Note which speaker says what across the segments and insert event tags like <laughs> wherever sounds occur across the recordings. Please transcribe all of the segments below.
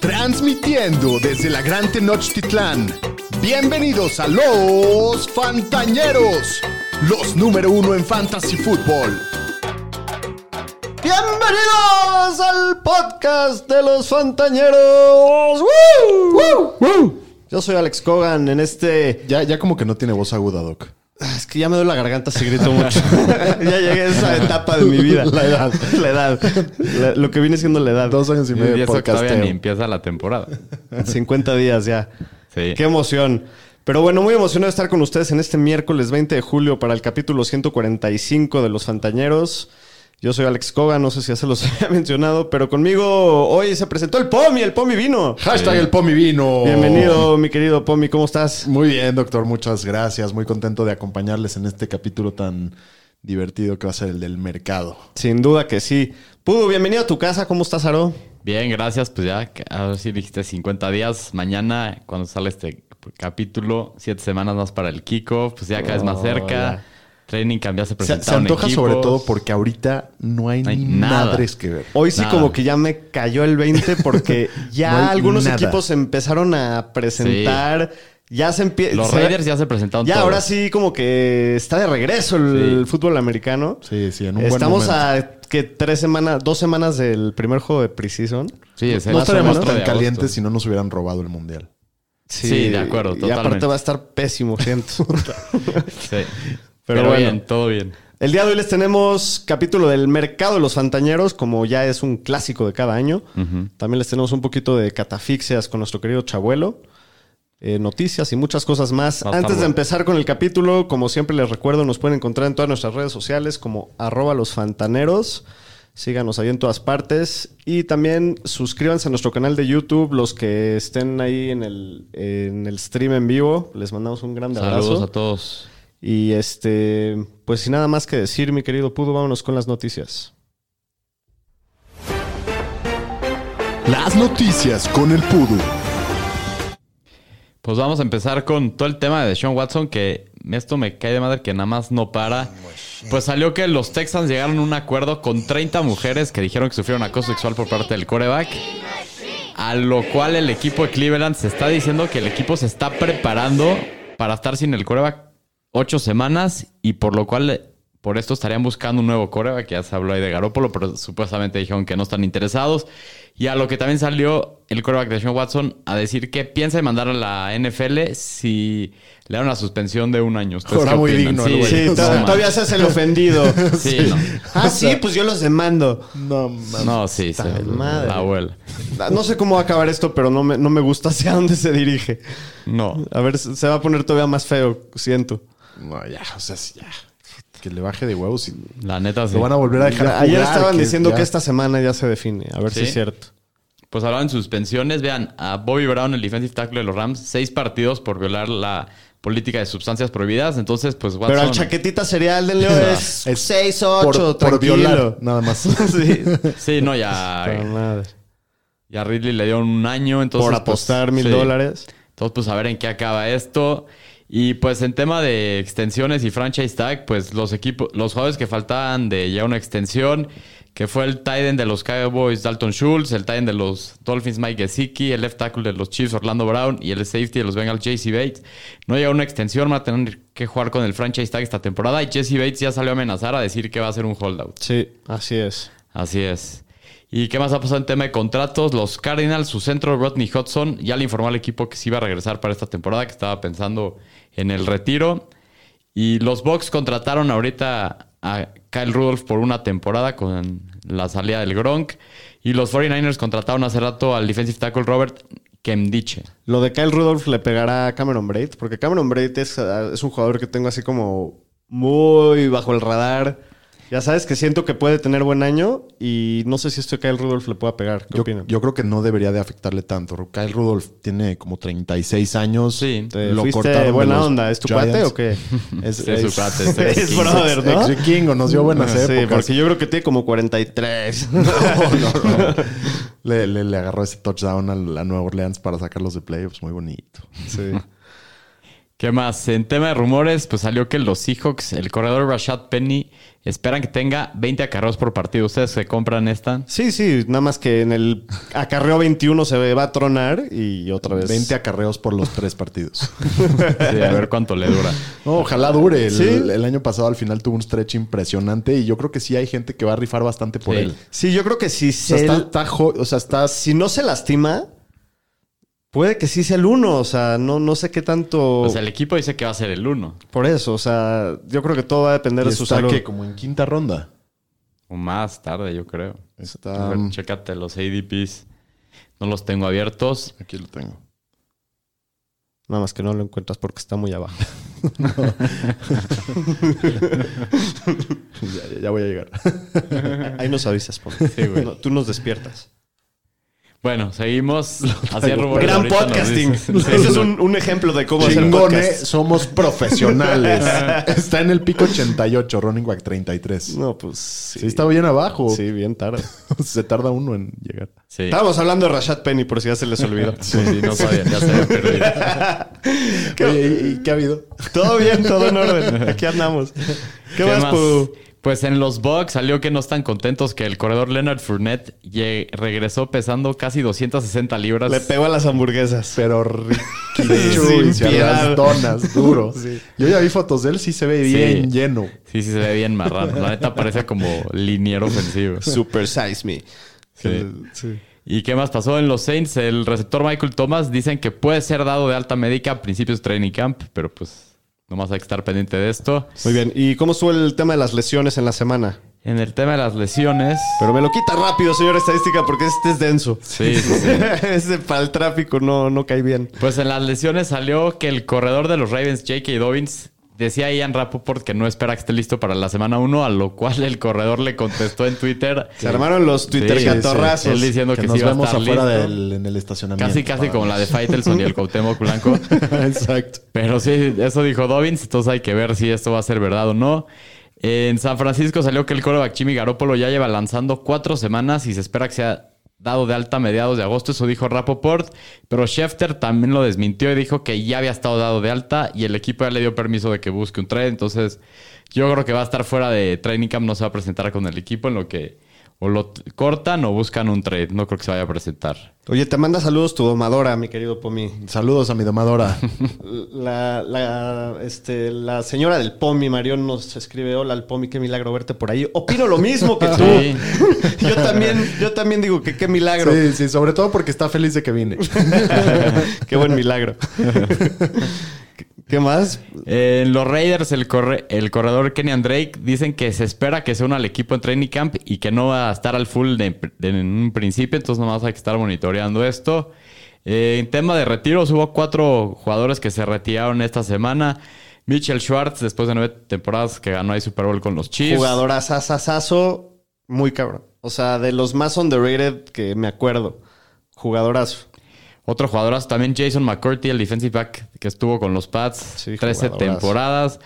Speaker 1: Transmitiendo desde la Gran Tenochtitlán. Bienvenidos a los Fantañeros, los número uno en Fantasy Football.
Speaker 2: Bienvenidos al podcast de los Fantañeros. ¡Woo! ¡Woo! Yo soy Alex Cogan en este...
Speaker 1: Ya, ya como que no tiene voz aguda, Doc.
Speaker 2: Ah, Es que ya me duele la garganta si grito mucho. <laughs> ya llegué a esa etapa de mi vida.
Speaker 1: La edad.
Speaker 2: La edad. La- lo que viene siendo la edad.
Speaker 1: Dos años y
Speaker 3: Y
Speaker 1: medio de
Speaker 3: eso todavía ni empieza la temporada. <laughs>
Speaker 2: 50 días ya.
Speaker 3: Sí.
Speaker 2: Qué emoción. Pero bueno, muy emocionado de estar con ustedes en este miércoles 20 de julio para el capítulo 145 de Los Fantañeros. Yo soy Alex Cogan, no sé si ya se los <laughs> había mencionado, pero conmigo hoy se presentó el Pomi, el Pomi vino.
Speaker 1: Hashtag el Pomi vino.
Speaker 2: Bienvenido, mi querido Pomi, ¿cómo estás?
Speaker 1: Muy bien, doctor. Muchas gracias. Muy contento de acompañarles en este capítulo tan divertido que va a ser el del mercado.
Speaker 2: Sin duda que sí. Pudu, bienvenido a tu casa, ¿cómo estás, Aro?
Speaker 3: Bien, gracias. Pues ya, a ver si dijiste 50 días. Mañana, cuando sale este capítulo, siete semanas más para el kickoff. Pues ya cada vez más
Speaker 2: Oh,
Speaker 3: cerca.
Speaker 2: ya.
Speaker 3: Training ya se
Speaker 1: Se,
Speaker 3: presentaron
Speaker 1: se antoja
Speaker 3: equipos.
Speaker 1: sobre todo porque ahorita no hay,
Speaker 3: No hay
Speaker 1: ni
Speaker 3: nada.
Speaker 1: madres que ver.
Speaker 2: Hoy sí
Speaker 3: Nada.
Speaker 2: como que ya me cayó el 20 porque <laughs> ya
Speaker 1: No
Speaker 2: algunos
Speaker 1: nada.
Speaker 2: equipos empezaron a presentar, ya se empieza...
Speaker 3: Los Raiders ya se presentaron
Speaker 2: Ya
Speaker 3: todos.
Speaker 2: ahora sí como que está de regreso el fútbol americano.
Speaker 1: Sí, sí, en un buen
Speaker 2: Estamos
Speaker 1: momento.
Speaker 2: a que tres semanas, dos semanas del primer juego de preseason.
Speaker 3: Sí, es el
Speaker 1: No estaríamos tan calientes si no nos hubieran robado el mundial.
Speaker 3: Sí, de acuerdo,
Speaker 2: Y aparte va a estar pésimo, siento. <laughs>
Speaker 3: Sí.
Speaker 2: Pero
Speaker 3: Pero,
Speaker 2: bueno.
Speaker 3: bien, todo bien.
Speaker 2: El día de hoy les tenemos capítulo del mercado de los fantañeros, como ya es un clásico de cada año. También les tenemos un poquito de catafixias con nuestro querido Chabuelo. eh, noticias y muchas cosas más. Antes de empezar con el capítulo, como siempre les recuerdo, nos pueden encontrar en todas nuestras redes sociales como arroba los fantaneros. Síganos ahí en todas partes. Y también suscríbanse a nuestro canal de YouTube. Los que estén ahí en el, en el stream en vivo, les mandamos un gran abrazo.
Speaker 3: Saludos a todos.
Speaker 2: Y este, pues sin nada más que decir, mi querido Pudo, vámonos con las noticias.
Speaker 1: Las noticias con el Pudu.
Speaker 3: Pues vamos a empezar con todo el tema de Sean Watson, que esto me cae de madre que nada más no para. Pues salió que los Texans llegaron a un acuerdo con 30 mujeres que dijeron que sufrieron acoso sexual por parte del coreback. A lo cual el equipo de Cleveland se está diciendo que el equipo se está preparando para estar sin el coreback ocho semanas y por lo cual por esto estarían buscando un nuevo coreback, que ya se habló ahí de Garópolo, pero supuestamente dijeron que no están interesados. Y a lo que también salió el coreback de Sean Watson a decir que piensa en mandar a la NFL si le dan una suspensión de un año. ¿Ustedes
Speaker 1: Ahora muy digno.
Speaker 2: Sí,
Speaker 1: no
Speaker 3: man.
Speaker 2: todavía se hace el ofendido. <laughs>
Speaker 3: Sí, no.
Speaker 2: ah, sí, pues yo los demando.
Speaker 1: No, mames.
Speaker 3: No, sí, se
Speaker 2: madre.
Speaker 3: la abuela.
Speaker 2: No sé cómo va a acabar esto, pero no me, no me gusta <laughs> hacia dónde se dirige.
Speaker 3: No.
Speaker 2: A ver, se va a poner todavía más feo, siento.
Speaker 1: No, ya, o sea, sí, ya. Que le baje de huevos y
Speaker 3: La neta sí.
Speaker 1: lo van a volver a dejar
Speaker 2: Ayer estaban
Speaker 1: que
Speaker 2: diciendo
Speaker 1: ya-
Speaker 2: que esta semana ya se define. A ver si
Speaker 3: ¿Sí?
Speaker 2: es cierto.
Speaker 3: Pues hablaban de suspensiones. Vean, a Bobby Brown, el defensive tackle de los Rams, seis partidos por violar la política de sustancias prohibidas. Entonces, pues Watson...
Speaker 2: Pero al chaquetita cereal del Leo <laughs> es
Speaker 1: Es
Speaker 2: 6,
Speaker 1: por,
Speaker 2: 8,
Speaker 1: por
Speaker 2: tranquilo.
Speaker 1: violar, nada más. <laughs>
Speaker 2: sí.
Speaker 3: Sí, no,
Speaker 2: Puta
Speaker 3: ya...
Speaker 2: madre.
Speaker 3: Ya Ridley le dieron un año, entonces...
Speaker 2: Por
Speaker 3: pues,
Speaker 2: apostar mil
Speaker 3: sí.
Speaker 2: dólares.
Speaker 3: Entonces, pues a ver en qué acaba esto. Y pues en tema de extensiones y franchise tag, pues los equipos, los jugadores que faltaban de ya una extensión, que fue el tight end de los Cowboys Dalton Schultz, el tight end de los Dolphins Mike Gesicki, el left tackle de los Chiefs Orlando Brown y el safety de los Bengals JC Bates. No llega una extensión, van a tener que jugar con el franchise tag esta temporada y Jesse Bates ya salió a amenazar a decir que va a ser un holdout.
Speaker 2: Sí, así es.
Speaker 3: Así es. ¿Y qué más ha pasado en tema de contratos? Los Cardinals, su centro Rodney Hudson, ya le informó al equipo que se iba a regresar para esta temporada, que estaba pensando en el retiro. Y los Bucks contrataron ahorita a Kyle Rudolph por una temporada con la salida del Gronk. Y los 49ers contrataron hace rato al defensive tackle Robert Kemdiche.
Speaker 2: Lo de Kyle Rudolph le pegará a Cameron Braid, porque Cameron Braid es, ah, es un jugador que tengo así como muy bajo el radar. Ya sabes que siento que puede tener buen año y no sé si esto de Kyle Rudolph le pueda pegar. ¿Qué
Speaker 1: Yo,
Speaker 2: opinan?
Speaker 1: yo creo que no debería de afectarle tanto. Kyle Rudolph tiene como 36 años.
Speaker 3: Sí.
Speaker 2: ¿Te
Speaker 1: lo
Speaker 2: fuiste
Speaker 1: cortaron de
Speaker 2: buena onda? ¿Es tu
Speaker 1: Giants.
Speaker 2: cuate o qué? <laughs>
Speaker 1: Es,
Speaker 3: Sí, <laughs> es su cuate, <laughs> es
Speaker 2: brother, ¿no?
Speaker 1: ex vikingo, nos dio buenas
Speaker 2: Sí,
Speaker 1: épocas.
Speaker 2: porque yo creo que tiene como 43.
Speaker 1: No, no, no. Le, le- le agarró ese touchdown a la Nueva Orleans para sacarlos de playoffs. Muy bonito.
Speaker 2: Sí.
Speaker 3: ¿Qué más? En tema de rumores, pues salió que los Seahawks, el corredor Rashad Penny, esperan que tenga 20 acarreos por partido. ¿Ustedes se compran esta?
Speaker 2: Sí, sí, nada más que en el acarreo 21 se va a tronar y otra vez.
Speaker 1: 20 acarreos por los tres partidos. <laughs>
Speaker 3: Sí, a ver cuánto le dura.
Speaker 1: No, ojalá dure. El,
Speaker 2: Sí.
Speaker 1: el año pasado al final tuvo un stretch impresionante y yo creo que sí hay gente que va a rifar bastante por
Speaker 3: Sí.
Speaker 1: él.
Speaker 2: Sí, yo creo que si
Speaker 1: O sea,
Speaker 2: se,
Speaker 1: está, o sea, está-
Speaker 2: si no se lastima, puede que sí sea el uno. O sea, no, no sé qué tanto.
Speaker 3: Pues el equipo dice que va a ser el 1.
Speaker 2: Por eso, o sea, yo creo que todo va a depender
Speaker 1: y
Speaker 2: de su
Speaker 1: está
Speaker 2: salud.
Speaker 1: que como en quinta ronda.
Speaker 3: O más tarde, yo creo. A
Speaker 1: Está,
Speaker 3: ver, chécate los ADPs. No los tengo abiertos.
Speaker 1: aquí lo tengo.
Speaker 2: Nada más que no lo encuentras porque está muy abajo. <laughs> <laughs>
Speaker 1: Ya, ya voy a llegar. <laughs>
Speaker 2: Ahí nos avisas, Pon. No, tú nos despiertas.
Speaker 3: Bueno, seguimos. <laughs> Rumores.
Speaker 2: Gran podcasting.
Speaker 3: dices.
Speaker 2: Ese es un, un ejemplo de cómo hacer
Speaker 1: Chingone,
Speaker 2: podcast.
Speaker 1: somos profesionales. <laughs> está en el pico 88, running back 33.
Speaker 2: No, pues sí.
Speaker 1: Sí, está bien abajo.
Speaker 2: Sí, bien tarde. <laughs>
Speaker 1: Se tarda uno en llegar.
Speaker 3: Sí.
Speaker 2: Estábamos hablando de Rashad Penny, por si ya se les olvidó.
Speaker 3: Sí, sí, no sabía. Ya se había perdido.
Speaker 1: Oye, ¿y, y qué ha habido?
Speaker 2: Todo bien, todo en orden. Aquí andamos. ¿Qué, más, Pu?
Speaker 3: Pues en los Bucks salió que no están contentos que el corredor Leonard Fournette regresó pesando casi 260 libras.
Speaker 2: Le pegó a las hamburguesas.
Speaker 1: Pero riquísimo. <laughs>
Speaker 2: Piedad.
Speaker 1: las donas, duro. <laughs> Yo ya vi fotos de él, sí se ve
Speaker 3: Sí.
Speaker 1: bien lleno.
Speaker 3: Sí, sí, se ve bien marrano. La neta parece como liniero ofensivo. <laughs>
Speaker 2: Super size me.
Speaker 3: Sí. ¿Y qué más pasó en los Saints? El receptor Michael Thomas dicen que puede ser dado de alta médica a principios de training camp, pero pues nomás hay que estar pendiente de esto.
Speaker 2: Muy bien. ¿Y cómo estuvo el tema de las lesiones en la semana?
Speaker 3: En el tema de las lesiones,
Speaker 2: Pero me lo quita rápido, señor estadística, porque este es denso.
Speaker 3: sí, sí, sí. <laughs>
Speaker 2: Ese para el tráfico no, no cae bien.
Speaker 3: Pues en las lesiones salió que el corredor de los Ravens, J.K. Dobbins, decía Ian Rappaport que no espera que esté listo para la semana 1, a lo cual el corredor le contestó en Twitter. <laughs>
Speaker 2: Se armaron los Twitter
Speaker 3: Sí,
Speaker 2: catorrazos.
Speaker 3: Él diciendo que,
Speaker 1: Que
Speaker 3: sí
Speaker 1: nos
Speaker 3: iba a estar
Speaker 1: afuera
Speaker 3: listo.
Speaker 1: del, en el estacionamiento.
Speaker 3: Casi, casi como la de Faitelson y el Cuauhtémoc Blanco. <laughs>
Speaker 1: Exacto.
Speaker 3: Pero sí, eso dijo Dobbins, entonces hay que ver si esto va a ser verdad o no. En San Francisco salió que el coreback Jimmy Garoppolo ya lleva lanzando cuatro semanas y se espera que sea dado de alta a mediados de agosto, eso dijo Rapoport, pero Schefter también lo desmintió y dijo que ya había estado dado de alta y el equipo ya le dio permiso de que busque un trade, entonces yo creo que va a estar fuera de training camp, no se va a presentar con el equipo en lo que o lo cortan o buscan un trade, no creo que se vaya a presentar.
Speaker 2: Oye, te manda saludos tu domadora, mi querido Pomi.
Speaker 1: Saludos a mi domadora. <laughs>
Speaker 2: La, la, este, la señora del Pomi, Marión, nos escribe: Hola, al Pomi, qué milagro verte por ahí. Opino lo mismo que tú.
Speaker 3: Sí. <laughs>
Speaker 2: yo, también, yo también digo que qué milagro.
Speaker 1: Sí, sí, sobre todo porque está feliz de que vine. <laughs>
Speaker 2: qué buen milagro. ¿Qué- ¿Qué más?
Speaker 3: En los Raiders, el, corre- el corredor Kenyan Drake dicen que se espera que se una al equipo en training camp y que no va a estar al full de, de- en un principio, entonces nomás hay que estar monitoreando esto. Eh, en tema de retiros, hubo cuatro jugadores que se retiraron esta semana. Mitchell Schwartz, después de nueve temporadas que ganó ahí Super Bowl con los Chiefs.
Speaker 2: Jugadora sasasazo, muy cabrón. O sea, de los más underrated que me acuerdo. Jugadorazo.
Speaker 3: Otro jugadorazo también, Jason McCourty, el defensive back que estuvo con los Pats,
Speaker 2: Sí,
Speaker 3: 13
Speaker 2: jugadorazo.
Speaker 3: temporadas.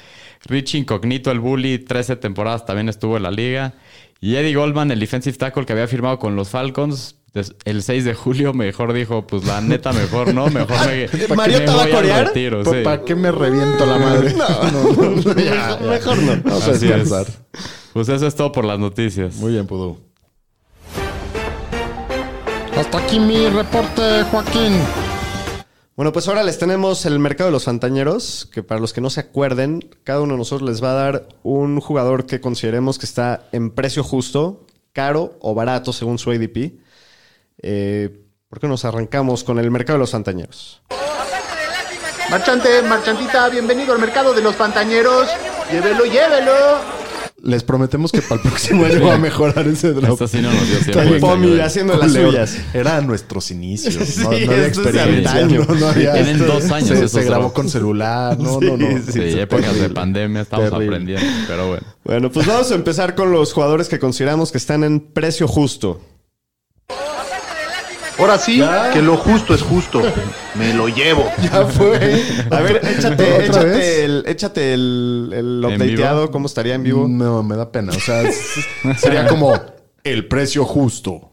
Speaker 3: Rich Incognito, el bully, 13 temporadas también estuvo en la liga. Y Eddie Goldman, el defensive tackle que había firmado con los Falcons, des- el 6 de julio mejor dijo, pues la neta mejor, ¿no? Mejor me, <laughs>
Speaker 2: ¿Mariota
Speaker 3: me
Speaker 2: va a corear?
Speaker 3: retiro, sí.
Speaker 1: ¿Para qué me reviento la madre? <laughs> No, ya, ya.
Speaker 2: Mejor no.
Speaker 1: Vamos a
Speaker 3: Así es. Pues eso es todo por las noticias.
Speaker 1: Muy bien, Pudú.
Speaker 4: Hasta aquí mi reporte, Joaquín.
Speaker 2: Bueno, pues ahora les tenemos el mercado de los fantañeros, que para los que no se acuerden, cada uno de nosotros les va a dar un jugador que consideremos que está en precio justo, caro o barato según su ADP. Eh, ¿Por qué nos arrancamos con el mercado de los fantañeros?
Speaker 5: Marchante, marchantita, bienvenido al mercado de los pantañeros. Llévelo, llévelo.
Speaker 1: Les prometemos que para el próximo año va a mejorar ese drop.
Speaker 3: Esto sí no nos dio tiempo.
Speaker 2: Pomi haciendo las suyas.
Speaker 1: Eran nuestros inicios. No, <laughs>
Speaker 2: Sí,
Speaker 1: no había experiencia.
Speaker 2: antaño.
Speaker 1: No, no había-
Speaker 3: Tienen dos años
Speaker 1: Se,
Speaker 3: esos
Speaker 1: se grabó con celular. No,
Speaker 2: Sí,
Speaker 1: no, no.
Speaker 3: Sí, épocas de pandemia estamos
Speaker 1: Terrible.
Speaker 3: aprendiendo, pero bueno.
Speaker 2: Bueno, pues vamos a empezar con los jugadores que consideramos que están en precio justo.
Speaker 5: Ahora sí, que lo justo es justo. Me lo llevo. <laughs>
Speaker 1: Ya fue.
Speaker 2: A ver, <laughs> échate,
Speaker 1: ¿Otra
Speaker 2: échate,
Speaker 1: vez?
Speaker 2: el, échate el, el
Speaker 3: ¿En
Speaker 2: updateado, cómo estaría en vivo.
Speaker 1: No, me da pena. O sea, es- sería <laughs> como el precio justo.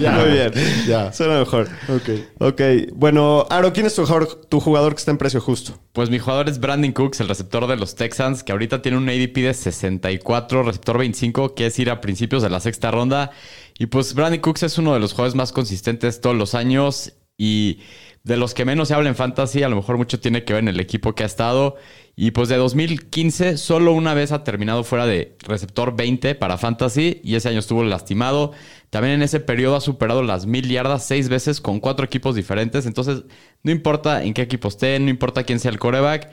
Speaker 1: Ya.
Speaker 2: Muy bien.
Speaker 1: Ya.
Speaker 2: Suena mejor.
Speaker 1: Ok.
Speaker 2: Ok. Bueno, Aro, ¿quién es tu jugador, tu jugador que está en precio justo?
Speaker 3: Pues mi jugador es Brandon Cooks, el receptor de los Texans, que ahorita tiene un ADP de 64, receptor 25, que es ir a principios de la sexta ronda. Y pues Brandon Cooks es uno de los jugadores más consistentes todos los años y de los que menos se habla en fantasy, a lo mejor mucho tiene que ver en el equipo que ha estado. Y pues de 2015, solo una vez ha terminado fuera de receptor 20 para fantasy y ese año estuvo lastimado. También en ese periodo ha superado las mil yardas seis veces con cuatro equipos diferentes. Entonces, no importa en qué equipo esté, no importa quién sea el coreback.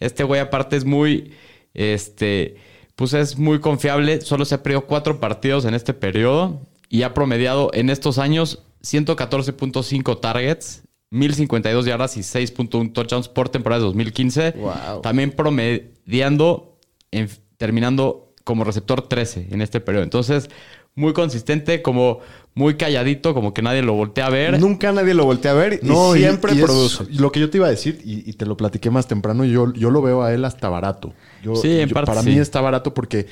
Speaker 3: Este güey aparte es muy, este, pues es muy confiable. Solo se ha perdido cuatro partidos en este periodo y ha promediado en estos años 114.5 targets, 1052 yardas y 6.1 touchdowns por temporada de 2015.
Speaker 2: Wow.
Speaker 3: También promediando, en- terminando como receptor 13 en este periodo. Entonces, muy consistente, como muy calladito, como que nadie lo voltea a ver.
Speaker 2: Nunca nadie lo voltea a ver y
Speaker 1: No, y-
Speaker 2: siempre
Speaker 1: y
Speaker 2: produce.
Speaker 1: lo que yo te iba a decir, y, y te lo platiqué más temprano, yo, yo lo veo a él hasta barato. Yo-
Speaker 3: Sí, en
Speaker 1: yo-
Speaker 3: parte
Speaker 1: para
Speaker 3: sí.
Speaker 1: mí está barato porque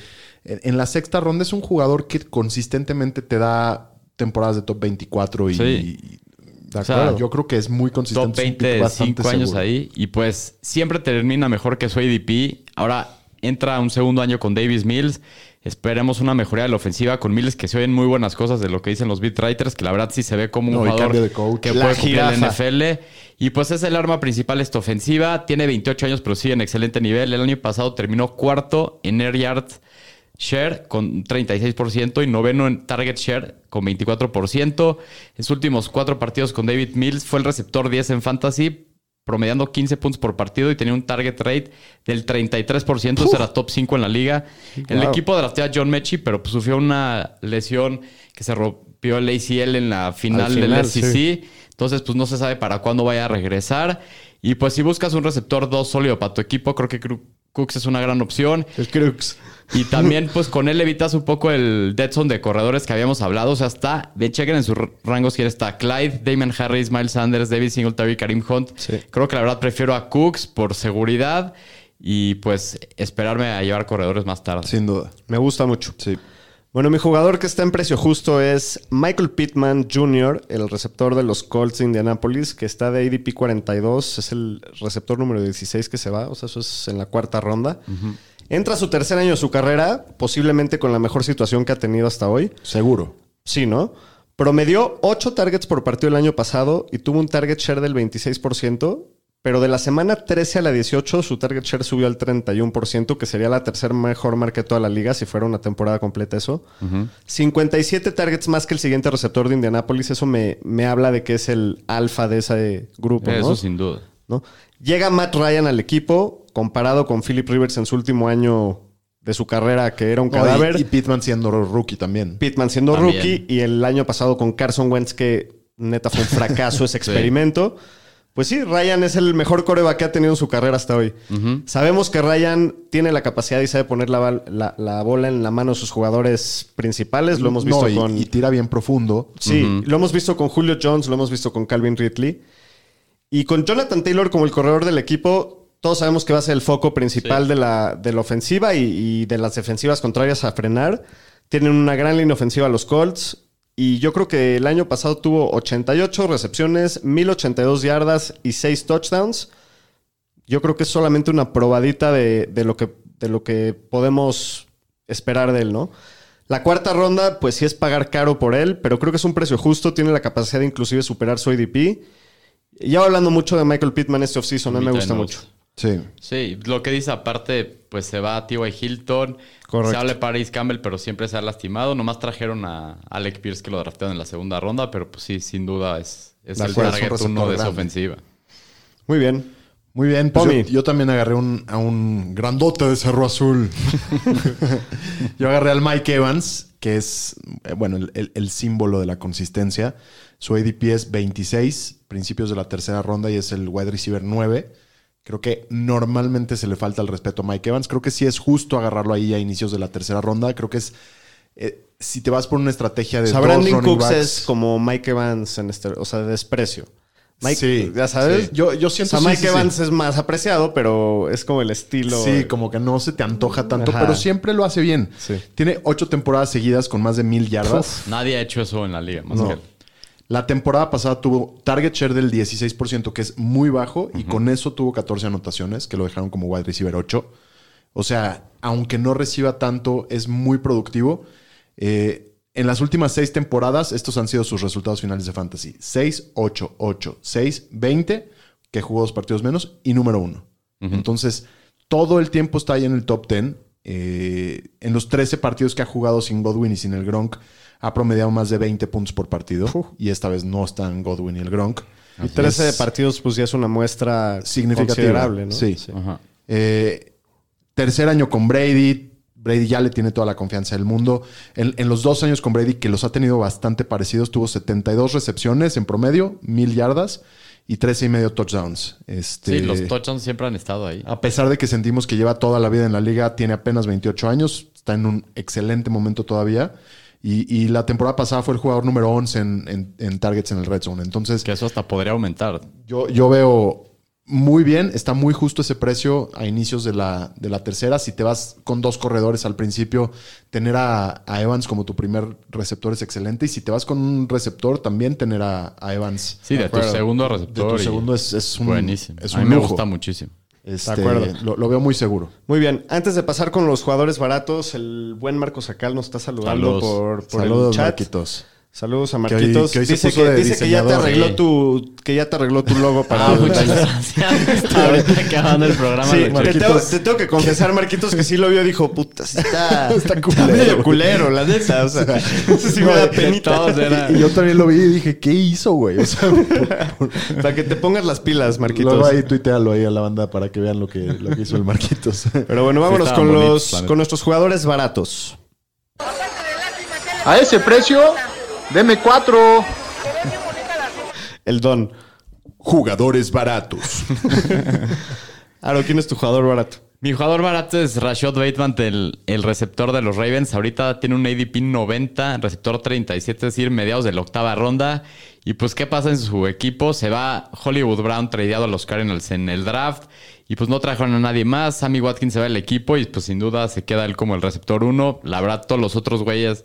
Speaker 1: en, la sexta ronda es un jugador que consistentemente te da temporadas de top 24 y...
Speaker 3: Sí.
Speaker 1: y- de
Speaker 3: O sea,
Speaker 1: acuerdo, yo creo que es muy consistente.
Speaker 3: top
Speaker 1: es un
Speaker 3: 20
Speaker 1: pick
Speaker 3: de
Speaker 1: bastante
Speaker 3: 5 años
Speaker 1: seguro.
Speaker 3: ahí. Y pues siempre termina mejor que su ADP. Ahora entra un segundo año con Davis Mills. Esperemos una mejoría de la ofensiva con Mills, que se oyen muy buenas cosas de lo que dicen los beat writers, que la verdad sí se ve como un
Speaker 1: No,
Speaker 3: jugador
Speaker 1: de coach.
Speaker 3: que
Speaker 2: La
Speaker 3: puede cumplir en la
Speaker 2: jirafa.
Speaker 3: NFL. Y pues es el arma principal esta ofensiva. Tiene 28 años, pero sigue en excelente nivel. El año pasado terminó cuarto en Air Yards Share con 36% y noveno en Target Share con 24%. En sus últimos cuatro partidos con David Mills fue el receptor 10 en Fantasy, promediando 15 puntos por partido y tenía un target rate del 33%. Ese era top 5 en la liga. El equipo drafteó a John Mechie, pero pues, sufrió una lesión que se rompió el ACL en la final,
Speaker 2: Al final,
Speaker 3: del SEC.
Speaker 2: sí.
Speaker 3: Entonces, pues no se sabe para cuándo vaya a regresar. Y pues si buscas un receptor 2 sólido para tu equipo, creo que Cooks es una gran opción.
Speaker 2: El Crux.
Speaker 3: Y también, pues con él evitas un poco el dead zone de corredores que habíamos hablado. O sea, está, de chequen en sus rangos quién está Clyde, Damon Harris, Miles Sanders, David Singletary, Karim Hunt.
Speaker 2: Sí.
Speaker 3: Creo que la verdad prefiero a Cooks por seguridad y pues esperarme a llevar corredores más tarde.
Speaker 1: Sin duda.
Speaker 2: Me gusta mucho.
Speaker 1: Sí.
Speaker 2: Bueno, mi jugador que está en precio justo es Michael Pittman Jr., el receptor de los Colts de Indianapolis, que está de ADP 42. Es el receptor número 16 que se va. O sea, eso es en la cuarta ronda. Entra a su tercer año de su carrera, posiblemente con la mejor situación que ha tenido hasta hoy.
Speaker 1: Seguro.
Speaker 2: Sí, ¿no? Promedió 8 targets por partido el año pasado y tuvo un target share del 26%, pero de la semana 13 a la 18 su target share subió al 31%, que sería la tercera mejor marca de toda la liga si fuera una temporada completa eso. 57 targets más que el siguiente receptor de Indianapolis, eso me, me habla de que es el alfa de ese grupo, ¿no?
Speaker 3: Eso sin duda.
Speaker 2: ¿no? Llega Matt Ryan al equipo, comparado con Philip Rivers en su último año de su carrera, que era un
Speaker 1: No, y-
Speaker 2: cadáver.
Speaker 1: y, Pittman siendo rookie también.
Speaker 2: Pittman siendo
Speaker 3: También.
Speaker 2: rookie y el año pasado con Carson Wentz que neta fue un fracaso <laughs> ese experimento. Pues sí, Ryan es el mejor coreback que ha tenido en su carrera hasta hoy. Sabemos que Ryan tiene la capacidad y sabe poner la, bal- la- la bola en la mano de sus jugadores principales. Lo hemos visto
Speaker 1: No, y,
Speaker 2: con...
Speaker 1: y tira bien profundo.
Speaker 2: Sí, lo hemos visto con Julio Jones, lo hemos visto con Calvin Ridley. Y con Jonathan Taylor como el corredor del equipo, todos sabemos que va a ser el foco principal de, la, de la ofensiva y, y de las defensivas contrarias a frenar. Tienen una gran línea ofensiva los Colts. Y yo creo que el año pasado tuvo 88 recepciones, 1082 yardas y 6 touchdowns. Yo creo que es solamente una probadita de, de lo, que, de lo que podemos esperar de él, ¿no? La cuarta ronda, pues sí es pagar caro por él, pero creo que es un precio justo. Tiene la capacidad de inclusive superar su ADP. Y ya hablando mucho de Michael Pittman este offseason, a mí me gusta mucho.
Speaker 1: Sí.
Speaker 3: Sí, lo que dice aparte, pues se va a T.Y. Hilton.
Speaker 2: Correcto.
Speaker 3: Se habla de Paris Campbell, pero siempre se ha lastimado. Nomás trajeron a Alec Pierce que lo draftearon en la segunda ronda, pero pues sí, sin duda es, el
Speaker 1: acuerdo, es un
Speaker 3: target uno de ofensiva.
Speaker 2: Muy bien.
Speaker 1: Muy bien, pues
Speaker 2: Pomi.
Speaker 1: yo, yo también agarré un, a un grandote de Cerro Azul. <laughs> yo agarré al Mike Evans, que es, eh, bueno, el, el- el símbolo de la consistencia. Su ADP es 26, principios de la tercera ronda y es el wide receiver 9. Creo que normalmente se le falta el respeto a Mike Evans. Creo que sí es justo agarrarlo ahí a inicios de la tercera ronda. Creo que es, eh, si te vas por una estrategia de
Speaker 2: O sea,
Speaker 1: dos
Speaker 2: Brandon
Speaker 1: running
Speaker 2: Cooks
Speaker 1: backs-
Speaker 2: es como Mike Evans en este, o sea, de desprecio. Mike,
Speaker 1: Sí,
Speaker 2: ya sabes.
Speaker 1: sí. Yo- yo
Speaker 2: O
Speaker 1: siento
Speaker 2: sea,
Speaker 1: sí,
Speaker 2: Mike
Speaker 1: sí, sí.
Speaker 2: Evans es más apreciado, pero es como el estilo.
Speaker 1: Sí, como que no se te antoja tanto,
Speaker 2: Ajá.
Speaker 1: pero siempre lo hace bien.
Speaker 2: Sí.
Speaker 1: Tiene ocho temporadas seguidas con más de mil yardas.
Speaker 3: Nadie ha hecho eso en la liga, más
Speaker 1: No.
Speaker 3: que él.
Speaker 1: La temporada pasada tuvo target share del 16%, que es muy bajo, y con eso tuvo 14 anotaciones, que lo dejaron como wide receiver 8. O sea, aunque no reciba tanto, es muy productivo. Eh, en las últimas seis temporadas, estos han sido sus resultados finales de fantasy. 6, 8, 8, 6, 20, que jugó dos partidos menos, y número uno. Entonces, todo el tiempo está ahí en el top 10. Eh, en los 13 partidos que ha jugado sin Godwin y sin el Gronk, ha promediado más de 20 puntos por partido. Y esta vez no están Godwin y el Gronk.
Speaker 2: Y 13
Speaker 1: Es
Speaker 2: partidos, pues ya es una muestra
Speaker 1: significativa.
Speaker 2: considerable, ¿no?
Speaker 1: Sí.
Speaker 3: Ajá.
Speaker 1: Eh, tercer año con Brady. Brady ya le tiene toda la confianza del mundo. En, en los dos años con Brady, que los ha tenido bastante parecidos, tuvo 72 recepciones en promedio, mil yardas y 13 y medio touchdowns. Este,
Speaker 3: Sí, los touchdowns siempre han estado ahí.
Speaker 1: a pesar de que sentimos que lleva toda la vida en la liga, tiene apenas 28 años, está en un excelente momento todavía. Y, y la temporada pasada fue el jugador número 11 en, en- en targets en el red zone. Entonces,
Speaker 3: Que eso hasta podría aumentar.
Speaker 1: yo, yo veo muy bien, está muy justo ese precio a inicios de la, de la tercera. Si te vas con dos corredores al principio, tener a, a Evans como tu primer receptor es excelente. Y si te vas con un receptor, también tener a, a Evans.
Speaker 3: Sí, de tu segundo
Speaker 1: De
Speaker 3: receptor.
Speaker 1: tu
Speaker 3: y-
Speaker 1: segundo es, es un,
Speaker 3: buenísimo.
Speaker 1: Es
Speaker 3: a mí me
Speaker 1: lujo.
Speaker 3: gusta muchísimo.
Speaker 1: Este,
Speaker 2: De acuerdo.
Speaker 1: Lo, lo veo muy seguro.
Speaker 2: Muy bien, antes de pasar con los jugadores baratos, el buen Marcos Acal nos está saludando
Speaker 3: Saludos.
Speaker 2: por, por
Speaker 1: Saludos,
Speaker 2: el chat.
Speaker 1: Marquitos.
Speaker 2: Saludos a
Speaker 1: Que hoy-
Speaker 2: Marquitos.
Speaker 1: que hoy se
Speaker 2: dice
Speaker 1: puso
Speaker 2: que,
Speaker 1: de
Speaker 2: dice que ya te arregló
Speaker 3: Sí.
Speaker 2: tu que ya te arregló tu logo <laughs> para
Speaker 3: Ah, muchas gracias. <laughs> Ahorita acabando el programa.
Speaker 2: Sí, te tengo, te tengo que confesar, Marquitos, que sí lo vio. Dijo, puta, sí está, <laughs>
Speaker 1: Está
Speaker 2: está
Speaker 1: culero.
Speaker 2: medio culero, la neta. O sea, sé si me da penita.
Speaker 3: todos eran-
Speaker 1: Y yo también lo vi y dije, ¿qué hizo, güey? O sea, por- por-
Speaker 2: Para que te pongas las pilas, Marquitos.
Speaker 1: luego ahí tuitealo ahí a la banda para que vean lo que, lo que hizo el Marquitos.
Speaker 2: Pero bueno, vámonos con, los, con nuestros jugadores baratos.
Speaker 5: A ese precio, deme cuatro.
Speaker 2: El Don.
Speaker 1: Jugadores baratos. <laughs>
Speaker 2: Aro, ¿quién es tu jugador barato?
Speaker 3: Mi jugador barato es Rashad Bateman, el, el receptor de los Ravens. Ahorita tiene un ADP 90, receptor 37, es decir, mediados de la octava ronda. Y pues, ¿qué pasa en su equipo? Se va Hollywood Brown tradeado a los Cardinals en el draft. Y pues no trajeron a nadie más. Sammy Watkins se va del equipo y pues sin duda se queda él como el receptor 1. La verdad, todos los otros güeyes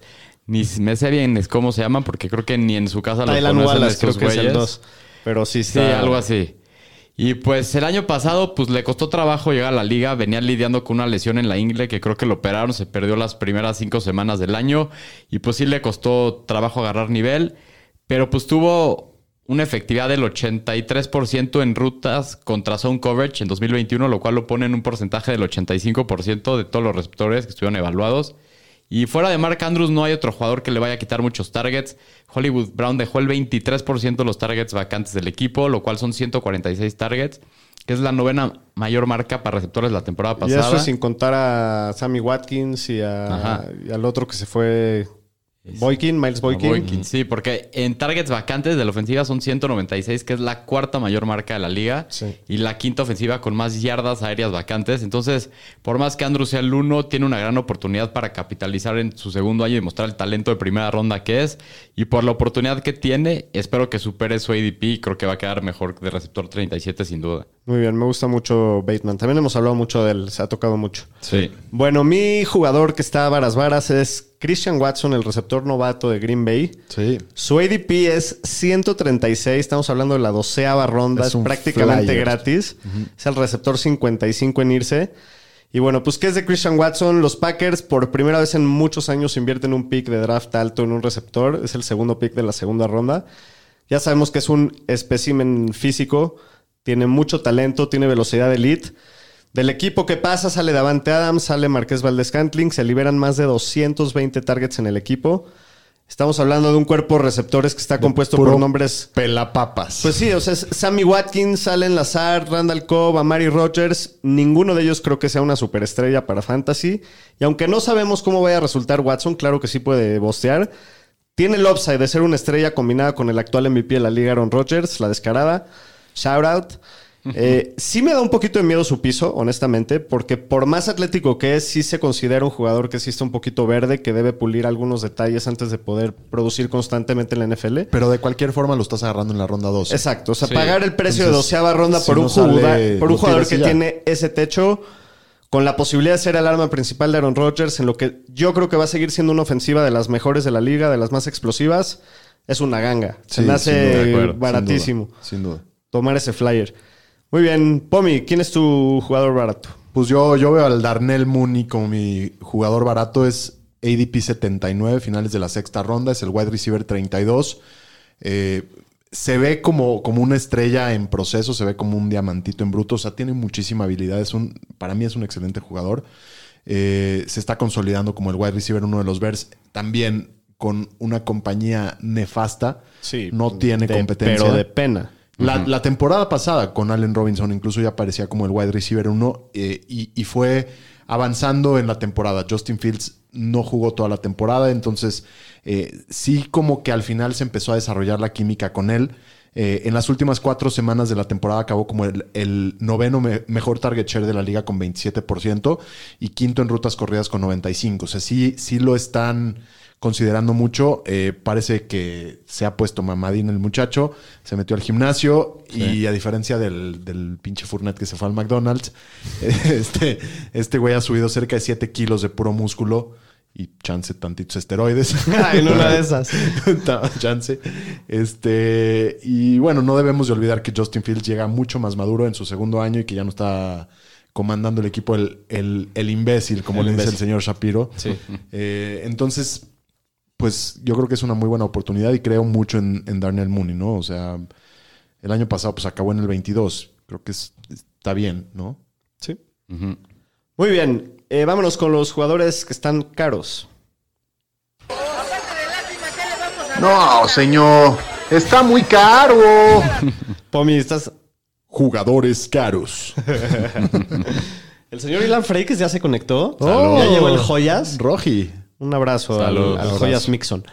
Speaker 3: ni me sé bien cómo se llaman porque creo que ni en su casa los
Speaker 2: Tylan
Speaker 3: conocen
Speaker 2: Wallace, creo
Speaker 3: estos
Speaker 2: que es el. 2. Pero sí,
Speaker 3: Sí,
Speaker 2: está-
Speaker 3: algo así. Y pues el año pasado, pues le costó trabajo llegar a la liga. Venía lidiando con una lesión en la ingle que creo que lo operaron. Se perdió las primeras cinco semanas del año. Y pues sí le costó trabajo agarrar nivel. Pero pues tuvo una efectividad del 83% en rutas contra zone coverage en 2021, lo cual lo pone en un porcentaje del 85% de todos los receptores que estuvieron evaluados. Y fuera de Mark Andrews no hay otro jugador que le vaya a quitar muchos targets. Hollywood Brown dejó el 23% de los targets vacantes del equipo, lo cual son 146 targets, que es la novena mayor marca para receptores la temporada
Speaker 2: Y
Speaker 3: pasada.
Speaker 2: eso es sin contar a Sammy Watkins y, a- y al otro que se fue. Boykin, Miles Boykin.
Speaker 3: Boykin, Sí, porque en targets vacantes de la ofensiva son 196, que es la cuarta mayor marca de la liga.
Speaker 2: Sí.
Speaker 3: Y la quinta ofensiva con más yardas aéreas vacantes. Entonces, por más que Andrew sea el uno, tiene una gran oportunidad para capitalizar en su segundo año y mostrar el talento de primera ronda que es. Y por la oportunidad que tiene, espero que supere su ADP y creo que va a quedar mejor de receptor 37 sin duda.
Speaker 2: Muy bien, me gusta mucho Bateman. También hemos hablado mucho de él, se ha tocado mucho.
Speaker 3: Sí.
Speaker 2: Bueno, mi jugador que está a varas varas es Christian Watson, el receptor novato de Green Bay.
Speaker 1: Sí.
Speaker 2: Su ADP es 136, estamos hablando de la doceava ronda,
Speaker 1: Es
Speaker 2: prácticamente
Speaker 1: flyer.
Speaker 2: gratis. Es el receptor 55 en irse. Y bueno, pues ¿qué es de Christian Watson? Los Packers por primera vez en muchos años invierten un pick de draft alto en un receptor. Es el segundo pick de la segunda ronda. Ya sabemos que es un espécimen físico, tiene mucho talento, tiene velocidad elite. Del equipo que pasa sale Davante Adams, sale Marqués Valdez Cantling, se liberan más de 220 targets en el equipo. Estamos hablando de un cuerpo de receptores que está compuesto por nombres
Speaker 1: Pelapapas.
Speaker 2: pues sí, o sea, Sammy Watkins, Allen Lazar, Randall Cobb, Amari Rogers. Ninguno de ellos creo que sea una superestrella para Fantasy. Y aunque no sabemos cómo vaya a resultar Watson, claro que sí puede bostear. Tiene el upside de ser una estrella combinada con el actual MVP de la liga, Aaron Rodgers, la descarada. Shout out. Eh, sí me da un poquito de miedo su piso, honestamente, porque por más atlético que es, sí se considera un jugador que sí está un poquito verde, que debe pulir algunos detalles antes de poder producir constantemente en la NFL.
Speaker 1: Pero de cualquier forma lo estás agarrando en la ronda 12.
Speaker 2: Exacto, o sea,
Speaker 3: Sí.
Speaker 2: pagar el precio de doceava ronda
Speaker 1: si
Speaker 2: por,
Speaker 1: no
Speaker 2: un,
Speaker 1: sale,
Speaker 2: jugador, por un jugador que
Speaker 1: ya.
Speaker 2: tiene ese techo, con la posibilidad de ser el arma principal de Aaron Rodgers, en lo que yo creo que va a seguir siendo una ofensiva de las mejores de la liga, de las más explosivas, es una ganga. Se
Speaker 1: Sí,
Speaker 2: me
Speaker 1: duda,
Speaker 2: hace
Speaker 3: acuerdo,
Speaker 2: baratísimo
Speaker 1: Sin duda.
Speaker 2: tomar ese flyer. Muy bien, Pomi, ¿quién es tu jugador barato?
Speaker 1: Pues yo, yo veo al Darnell Mooney como mi jugador barato. Es ADP 79, finales de la sexta ronda. Es el wide receiver 32. Eh, se ve como, como una estrella en proceso, se ve como un diamantito en bruto. O sea, tiene muchísima habilidad. Es un, para mí es un excelente jugador. Eh, se está consolidando como el wide receiver uno de los Bears. También con una compañía nefasta. no tiene
Speaker 2: De-
Speaker 1: competencia.
Speaker 2: Pero de pena.
Speaker 1: La, la temporada pasada con Allen Robinson incluso ya parecía como el wide receiver 1 y, y fue avanzando en la temporada. Justin Fields no jugó toda la temporada, entonces eh, sí como que al final se empezó a desarrollar la química con él. Eh, en las últimas cuatro semanas de la temporada acabó como el, el noveno me- mejor target share de la liga con 27% y quinto en rutas corridas con 95%. O sea, sí, sí lo están considerando mucho. Eh, parece que se ha puesto mamadín el muchacho, se metió al gimnasio y a diferencia del, del pinche Fournette que se fue al McDonald's, <laughs> este, este güey ha subido cerca de 7 kilos de puro músculo y chance tantitos esteroides. <laughs>
Speaker 2: en una de esas. <laughs>
Speaker 1: chance. Este, y bueno, no debemos de olvidar que Justin Fields llega mucho más maduro en su segundo año y que ya no está comandando el equipo el, el- el imbécil, como le dice el señor Shapiro. Eh, entonces, pues yo creo que es una muy buena oportunidad y creo mucho en, en Darnell Mooney, ¿no? O sea, el año pasado pues acabó en el 22. Creo que es- está bien, ¿no?
Speaker 2: Sí. Muy bien, eh, vámonos con los jugadores que están caros.
Speaker 5: No, señor. Está muy caro. <laughs>
Speaker 2: Pomi, estás...
Speaker 1: Jugadores caros. <laughs>
Speaker 2: El señor Ilan Freikes ya se conectó. Ya llegó el Joyas.
Speaker 1: Roji.
Speaker 2: Un abrazo al,
Speaker 3: Salud.
Speaker 2: al. Joyas Mixon.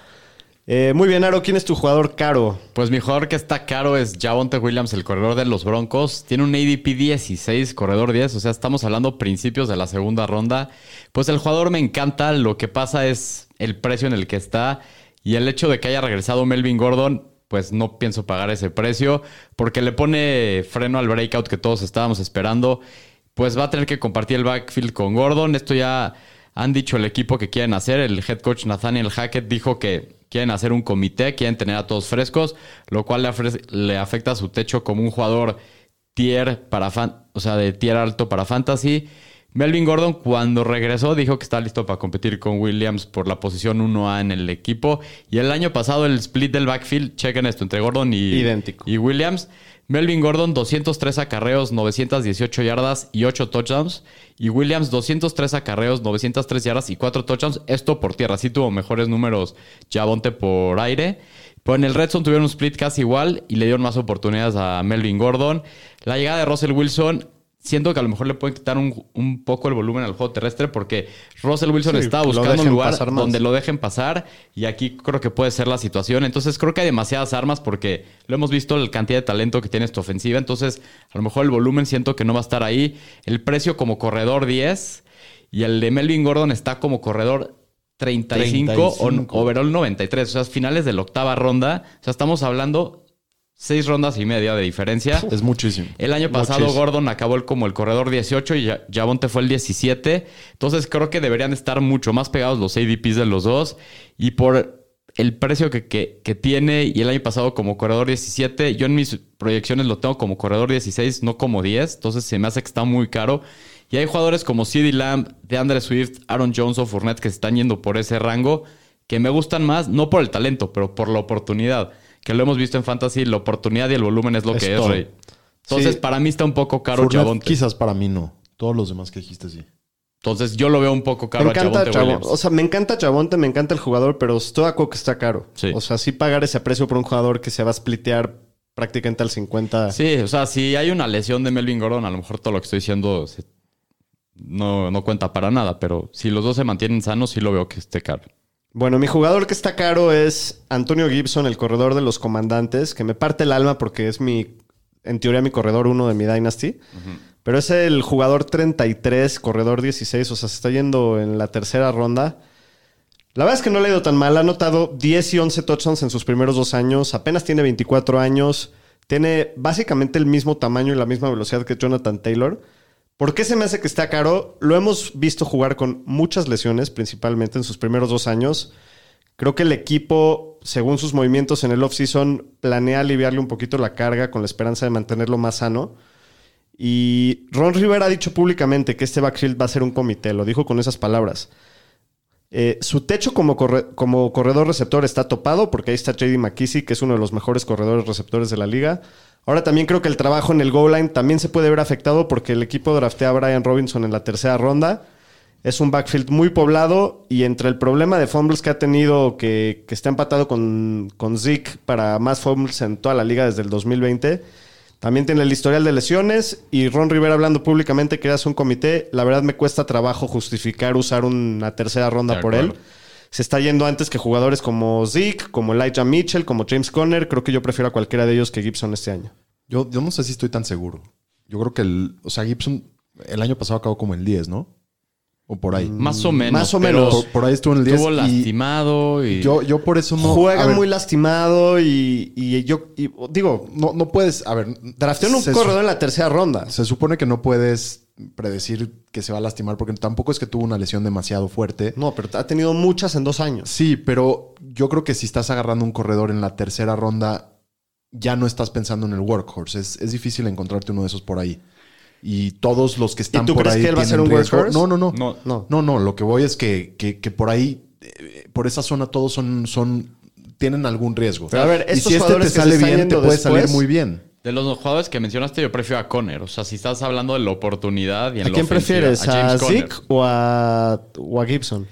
Speaker 2: Eh, muy bien, Aro, ¿quién es tu jugador caro?
Speaker 3: Pues mi jugador que está caro es Javonte Williams, el corredor de los Broncos. Tiene un ADP 16, corredor 10. O sea, estamos hablando principios de la segunda ronda. Pues el jugador me encanta. Lo que pasa es el precio en el que está. Y el hecho de que haya regresado Melvin Gordon, pues no pienso pagar ese precio. Porque le pone freno al breakout que todos estábamos esperando. Pues va a tener que compartir el backfield con Gordon. Esto ya han dicho el equipo que quieren hacer. El head coach Nathaniel Hackett dijo que quieren hacer un comité, quieren tener a todos frescos, lo cual le, afecta a su techo como un jugador tier para fan, o sea, de tier alto para fantasy. Melvin Gordon cuando regresó dijo que está listo para competir con Williams por la posición 1A en el equipo. Y el año pasado el split del backfield, chequen esto, entre Gordon y,
Speaker 2: Idéntico.
Speaker 3: y Williams. Melvin Gordon 203 acarreos, 918 yardas y 8 touchdowns. Y Williams 203 acarreos, 903 yardas y 4 touchdowns. Esto por tierra. Sí tuvo mejores números Javonte por aire. Pero en el Red Zone tuvieron un split casi igual y le dieron más oportunidades a Melvin Gordon. La llegada de Russell Wilson, siento que a lo mejor le pueden quitar un, un poco el volumen al juego terrestre porque Russell Wilson
Speaker 2: Sí,
Speaker 3: está buscando un lugar donde lo dejen pasar y aquí creo que puede ser la situación. Entonces creo que hay demasiadas armas porque lo hemos visto la cantidad de talento que tiene esta ofensiva. Entonces a lo mejor el volumen siento que no va a estar ahí. El precio como corredor 10 y el de Melvin Gordon está como corredor 35,
Speaker 1: 35.
Speaker 3: o overall 93. O sea, finales de la octava ronda. O sea, estamos hablando seis rondas y media de diferencia.
Speaker 1: Es muchísimo.
Speaker 3: El año pasado
Speaker 2: Muchísimo.
Speaker 3: Gordon acabó el- como el corredor 18 y Javonte fue el 17. Entonces creo que deberían estar mucho más pegados los ADPs de los dos. Y por el precio que, que- que tiene y el año pasado como corredor 17, yo en mis proyecciones lo tengo como corredor 16, no como 10. Entonces se me hace que está muy caro. Y hay jugadores como CeeDee Lamb, DeAndre Swift, Aaron Jones o Fournette que se están yendo por ese rango que me gustan más, no por el talento, pero por la oportunidad. Que lo hemos visto en Fantasy, la oportunidad y el volumen es lo
Speaker 2: Es
Speaker 3: que es. Rey. Entonces,
Speaker 2: Sí.
Speaker 3: para mí está un poco caro
Speaker 1: Fournette,
Speaker 3: Javonte.
Speaker 1: quizás para mí no. Todos los demás que dijiste sí.
Speaker 3: Entonces, yo lo veo un poco caro
Speaker 2: me
Speaker 3: a
Speaker 2: encanta
Speaker 3: Javonte
Speaker 2: Chabon-
Speaker 3: Williams.
Speaker 2: O sea, me encanta Chabonte, me encanta el jugador, pero estoy de acuerdo que está caro.
Speaker 3: Sí.
Speaker 2: O sea, sí pagar ese precio por un jugador que se va a splitear prácticamente al 50.
Speaker 3: Sí, o sea, si hay una lesión de Melvin Gordon, a lo mejor todo lo que estoy diciendo se- no, no cuenta para nada, pero si los dos se mantienen sanos, sí lo veo que esté caro.
Speaker 2: Bueno, mi jugador que está caro es Antonio Gibson, el corredor de los comandantes, que me parte el alma porque es mi en teoría mi corredor 1 de mi Dynasty. Pero es el jugador 33, corredor 16, o sea, se está yendo en la tercera ronda. La verdad es que no le ha ido tan mal. Ha anotado 10 y 11 touchdowns en sus primeros dos años. Apenas tiene 24 años. Tiene básicamente el mismo tamaño y la misma velocidad que Jonathan Taylor. ¿Por qué se me hace que está caro? Lo hemos visto jugar con muchas lesiones, principalmente en sus primeros dos años. Creo que el equipo, según sus movimientos en el offseason, planea aliviarle un poquito la carga con la esperanza de mantenerlo más sano. Y Ron Rivera ha dicho públicamente que este backfield va a ser un comité. Lo dijo con esas palabras. Eh, su techo como, como corredor receptor está topado porque ahí está JD McKissick, que es uno de los mejores corredores receptores de la liga. Ahora también creo que el trabajo en el goal line también se puede ver afectado porque el equipo draftea a Brian Robinson en la tercera ronda. Es un backfield muy poblado y entre el problema de fumbles que ha tenido, que, que está empatado con, con Zeke para más fumbles en toda la liga desde el 2020, también tiene el historial de lesiones y Ron Rivera hablando públicamente que hace un comité. La verdad me cuesta trabajo justificar usar una tercera ronda
Speaker 3: De
Speaker 2: por él. Se está yendo antes que jugadores como Zeke, como Elijah Mitchell, como James Conner. Creo que yo prefiero a cualquiera de ellos que Gibson este año.
Speaker 1: Yo, yo no sé si estoy tan seguro. Yo creo que el, o sea, Gibson el año pasado acabó como el 10, ¿no? O por ahí.
Speaker 3: Más o menos.
Speaker 2: Más o menos.
Speaker 1: Por, por ahí estuvo en el 10.
Speaker 3: Estuvo
Speaker 1: y
Speaker 3: lastimado y...
Speaker 1: yo, yo por eso no.
Speaker 2: Juega
Speaker 1: ver,
Speaker 2: muy lastimado y, y yo y, digo,
Speaker 1: No, no puedes. A ver.
Speaker 2: drafteó en un corredor en la tercera ronda.
Speaker 1: Se supone que no puedes predecir que se va a lastimar porque tampoco es que tuvo una lesión demasiado fuerte.
Speaker 2: No, pero ha tenido muchas en dos años.
Speaker 1: Sí, pero yo creo que si estás agarrando un corredor en la tercera ronda, ya no estás pensando en el workhorse. Es, es difícil encontrarte uno de esos por ahí. Y todos los que están
Speaker 2: tú
Speaker 1: por
Speaker 2: crees
Speaker 1: ahí.
Speaker 2: que él va a ser
Speaker 1: tienen
Speaker 2: un
Speaker 1: riesgo.
Speaker 2: workhorse?
Speaker 1: No, no, no.
Speaker 3: No.
Speaker 2: No.
Speaker 1: No, no, lo que voy es que, que, que por ahí, eh, por esa zona, todos son, son tienen algún riesgo.
Speaker 2: Pero a ver,
Speaker 1: y
Speaker 2: estos
Speaker 1: si este te
Speaker 2: jugadores que se
Speaker 1: sale bien, te puede salir muy bien.
Speaker 3: De los jugadores que mencionaste, yo prefiero a Conner. O sea, si estás hablando de la oportunidad y en
Speaker 2: ¿A
Speaker 3: la
Speaker 2: quién
Speaker 3: ofensiva,
Speaker 2: prefieres? ¿A,
Speaker 3: James Conner.
Speaker 2: Zeke o a, o a Gibson?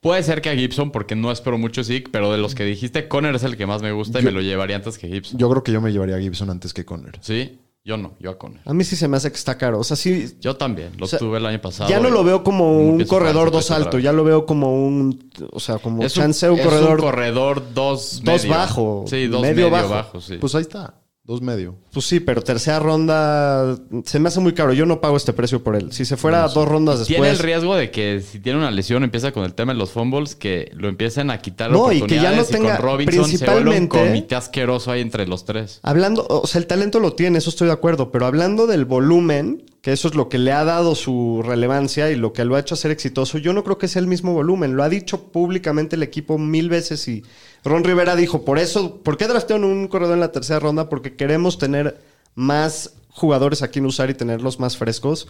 Speaker 3: Puede ser que a Gibson, porque no espero mucho Zeke, pero de los que dijiste, Conner es el que más me gusta y me lo llevaría antes que Gibson.
Speaker 1: Yo creo que yo me llevaría a Gibson antes que Conner.
Speaker 3: ¿Sí? Yo no, yo a Conner.
Speaker 2: A mí sí se me hace que está caro. O sea, sí.
Speaker 3: Yo también, lo
Speaker 2: O sea,
Speaker 3: tuve el año pasado.
Speaker 2: Ya no lo veo como un corredor dos alto, ya lo veo como un, o sea, como
Speaker 3: Es
Speaker 2: chance un
Speaker 3: es
Speaker 2: corredor
Speaker 3: un corredor dos,
Speaker 2: Dos
Speaker 3: medio.
Speaker 2: bajo,
Speaker 3: Sí, dos
Speaker 2: medio
Speaker 3: medio,
Speaker 2: bajo.
Speaker 3: bajo. sí.
Speaker 1: Pues ahí está, dos medio.
Speaker 2: Pues sí, pero tercera ronda se me hace muy caro. Yo no pago este precio por él. Si se fuera dos rondas
Speaker 3: Tiene el
Speaker 2: después.
Speaker 3: riesgo de que si tiene una lesión empieza con el tema de los fumbles, que lo empiecen a quitar
Speaker 2: No, y que ya no tenga-
Speaker 3: con Robinson se vuelve un
Speaker 2: principalmente-
Speaker 3: comité asqueroso ahí entre los tres.
Speaker 2: Hablando, o sea, el talento lo tiene, eso estoy de acuerdo, pero hablando del volumen, que eso es lo que le ha dado su relevancia y lo que lo ha hecho ser exitoso, yo no creo que sea el mismo volumen. Lo ha dicho públicamente el equipo mil veces y Ron Rivera dijo, por eso, ¿por qué draftearon un corredor en la tercera ronda? Porque queremos tener más jugadores a quien usar y tenerlos más frescos.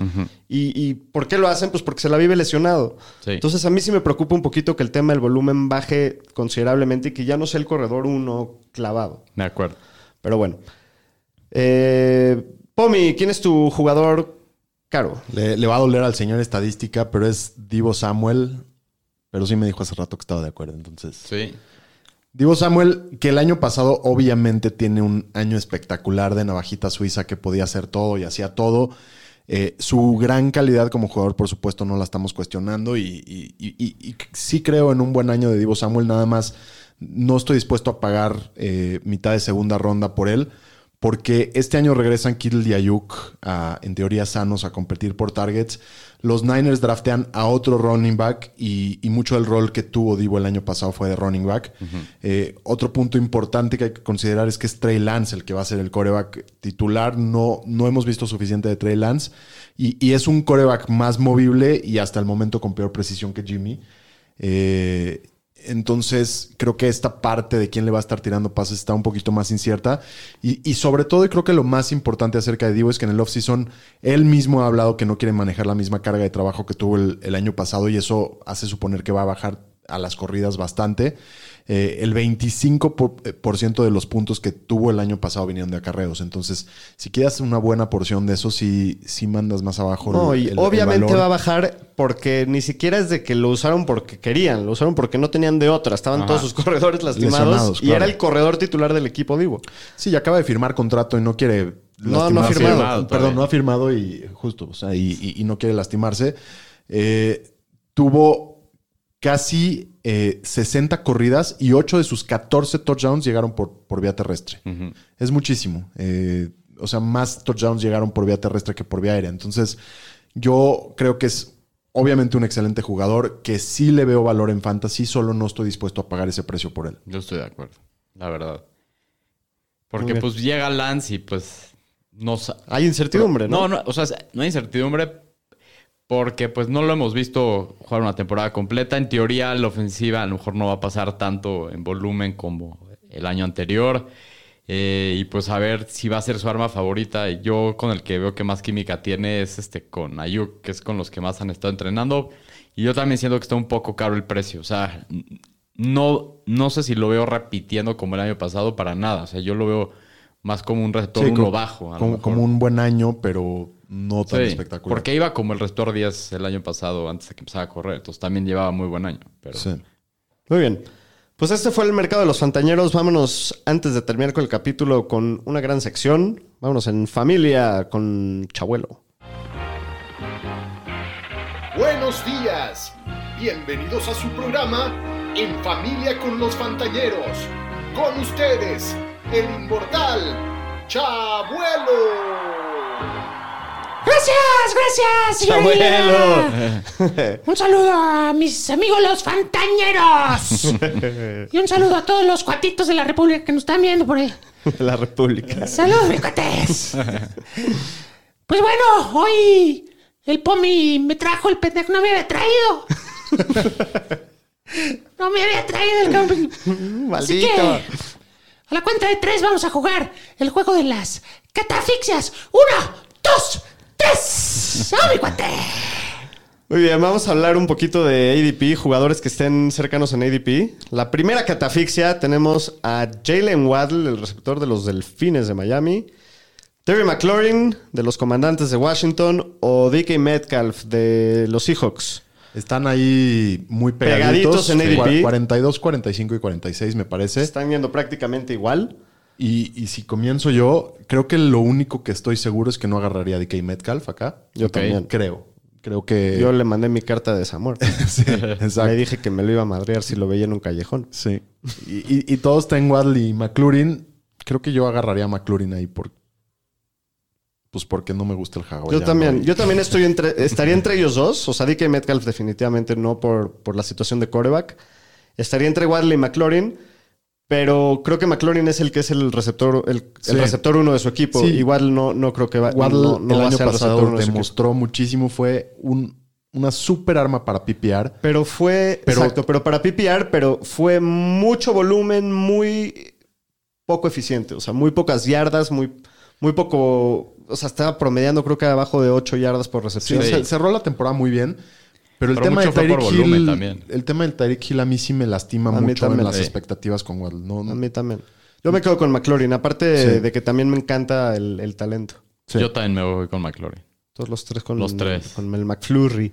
Speaker 2: y, y por qué lo hacen? Pues porque se la vive lesionado.
Speaker 3: Sí.
Speaker 2: Entonces a mí sí me preocupa un poquito que el tema del volumen baje considerablemente y que ya no sea el corredor uno clavado.
Speaker 3: De acuerdo.
Speaker 2: Pero bueno. Eh, Pomi, ¿quién es tu jugador caro?
Speaker 1: Le, le va a doler al señor estadística, pero es Divo Samuel. Pero sí me dijo hace rato que estaba de acuerdo. Entonces,
Speaker 3: Sí.
Speaker 1: Divo Samuel, que el año pasado obviamente tiene un año espectacular de navajita suiza que podía hacer todo y hacía todo. Eh, su gran calidad como jugador, por supuesto, no la estamos cuestionando y, y- y- y- y sí creo en un buen año de Divo Samuel, nada más no estoy dispuesto a pagar eh, mitad de segunda ronda por él, porque este año regresan Kittle y Ayuk, a, en teoría sanos, a competir por targets. Los Niners draftean a otro running back y, y mucho del rol que tuvo Divo el año pasado fue de running back. Eh, otro punto importante que hay que considerar es que es Trey Lance el que va a ser el coreback titular. No, no hemos visto suficiente de Trey Lance y, y es un coreback más movible y hasta el momento con peor precisión que Jimmy. Eh, entonces, creo que esta parte de quién le va a estar tirando pases está un poquito más incierta. Y, y sobre todo, creo que lo más importante acerca de Divo es que en el offseason él mismo ha hablado que no quiere manejar la misma carga de trabajo que tuvo el año pasado y eso hace suponer que va a bajar a las corridas bastante. Eh, el 25% por, eh, por ciento de los puntos que tuvo el año pasado vinieron de acarreos. Entonces, si quieres una buena porción de eso, sí, sí mandas más abajo.
Speaker 2: No,
Speaker 1: el-
Speaker 2: y
Speaker 1: el- el
Speaker 2: obviamente
Speaker 1: valor.
Speaker 2: va a bajar porque ni siquiera es de que lo usaron porque querían, lo usaron porque no tenían de otra. Estaban
Speaker 3: Ajá.
Speaker 2: todos sus <laughs> corredores lastimados y
Speaker 1: claro.
Speaker 2: era el corredor titular del equipo Divo.
Speaker 1: Sí, y acaba de firmar contrato y no quiere.
Speaker 2: No, no ha firmado.
Speaker 3: Firmado
Speaker 1: Perdón, no ha firmado y justo, o sea, y, y- y no quiere lastimarse. Eh, tuvo casi eh, 60 corridas y 8 de sus 14 touchdowns llegaron por, por vía terrestre. Es muchísimo. Eh, o sea, más touchdowns llegaron por vía terrestre que por vía aérea. Entonces, yo creo que es obviamente un excelente jugador que sí le veo valor en fantasy, solo no estoy dispuesto a pagar ese precio por él.
Speaker 3: Yo estoy de acuerdo, la verdad. Porque pues llega Lance y pues no
Speaker 2: Hay incertidumbre, ¿no?
Speaker 3: No, no, o sea, no hay incertidumbre porque pues no lo hemos visto jugar una temporada completa. En teoría, la ofensiva a lo mejor no va a pasar tanto en volumen como el año anterior. Eh, y pues a ver si va a ser su arma favorita. Yo con el que veo que más química tiene es este con Ayuk, que es con los que más han estado entrenando. Y yo también siento que está un poco caro el precio. O sea, no, no sé si lo veo repitiendo como el año pasado para nada. O sea, yo lo veo más como un receptor
Speaker 1: Sí,
Speaker 3: uno bajo.
Speaker 1: como un buen año, pero no tan
Speaker 3: Sí,
Speaker 1: espectacular.
Speaker 3: Porque iba como el receptor 10 el año pasado antes de que empezara a correr. Entonces también llevaba muy buen año. Pero
Speaker 1: Sí.
Speaker 2: Muy bien. Pues este fue el mercado de los fantañeros. Vámonos, antes de terminar con el capítulo, con una gran sección. Vámonos en familia con Chabuelo.
Speaker 6: Buenos días. Bienvenidos a su programa En Familia con los Fantañeros. Con ustedes, el inmortal Chabuelo.
Speaker 4: Gracias, gracias. <laughs> Un saludo a mis amigos los fantañeros. y un saludo a todos los cuatitos de la República que nos están viendo por ahí.
Speaker 2: de <laughs> la República.
Speaker 4: Saludos, mis cuates. Pues bueno, hoy el Pomi me trajo el pendejo, no me había traído. <laughs> No me había traído el camping. Así que, a la cuenta de tres vamos a jugar el juego de las catafixias. Una, dos, tres. ¡Oh, mi cuate!
Speaker 2: Muy bien, vamos a hablar un poquito de ADP, jugadores que estén cercanos en ADP. La primera catafixia tenemos a Jalen Waddle, el receptor de los Delfines de Miami. Terry McLaurin, de los Comandantes de Washington. O DK Metcalf, de los Seahawks.
Speaker 1: Están ahí muy pegaditos.
Speaker 2: Pegaditos en ADP.
Speaker 1: Cua- 42, 45 y 46, me parece.
Speaker 2: Están yendo prácticamente igual.
Speaker 1: Y, y si comienzo yo, creo que lo único que estoy seguro es que no agarraría a DK Metcalf acá.
Speaker 2: Yo también.
Speaker 1: Creo. Creo que.
Speaker 2: Yo le mandé mi carta de desamor. <laughs>
Speaker 1: sí, exacto.
Speaker 2: Le dije que me lo iba a madrear si lo veía en un callejón.
Speaker 1: Sí. Y, y, y todos están Waddle y McLaurin. Creo que yo agarraría a McLaurin ahí por. Pues porque no me gusta el hawaiano.
Speaker 2: Yo también, yo también estoy entre, estaría entre ellos dos. O sea, DK Metcalf definitivamente no por, por la situación de coreback. Estaría entre Wadley y McLaurin. Pero creo que McLaurin es el que es el receptor, el, receptor uno de su equipo.
Speaker 1: Sí.
Speaker 2: Waddle no, no creo que va,
Speaker 1: Waddle
Speaker 2: no, no
Speaker 1: el
Speaker 2: va a
Speaker 1: año
Speaker 2: ser el receptor
Speaker 1: pasado
Speaker 2: uno de
Speaker 1: demostró muchísimo. Fue un, una super arma para PPR.
Speaker 2: Pero fue,
Speaker 1: Pero-
Speaker 2: exacto, pero para PPR, pero fue mucho volumen, muy poco eficiente. O sea, muy pocas yardas, muy, muy poco. O sea, estaba promediando, creo que abajo de 8 yardas por recepción.
Speaker 1: ce- cerró la temporada muy bien. Pero el
Speaker 3: Pero
Speaker 1: tema de Tyreek
Speaker 3: volumen
Speaker 1: Hill.
Speaker 3: también.
Speaker 1: El tema del Tyreek Hill a mí sí me lastima
Speaker 2: A mí
Speaker 1: mucho en
Speaker 2: también.
Speaker 1: las
Speaker 3: Sí.
Speaker 1: expectativas con Waddle. No, no-
Speaker 2: A mí también. Yo me quedo con McLaurin, aparte
Speaker 1: Sí.
Speaker 2: de que también me encanta el, el talento.
Speaker 1: Sí.
Speaker 3: yo también me voy con McLaurin.
Speaker 2: Todos los tres con,
Speaker 3: Los tres.
Speaker 2: con el McFlurry.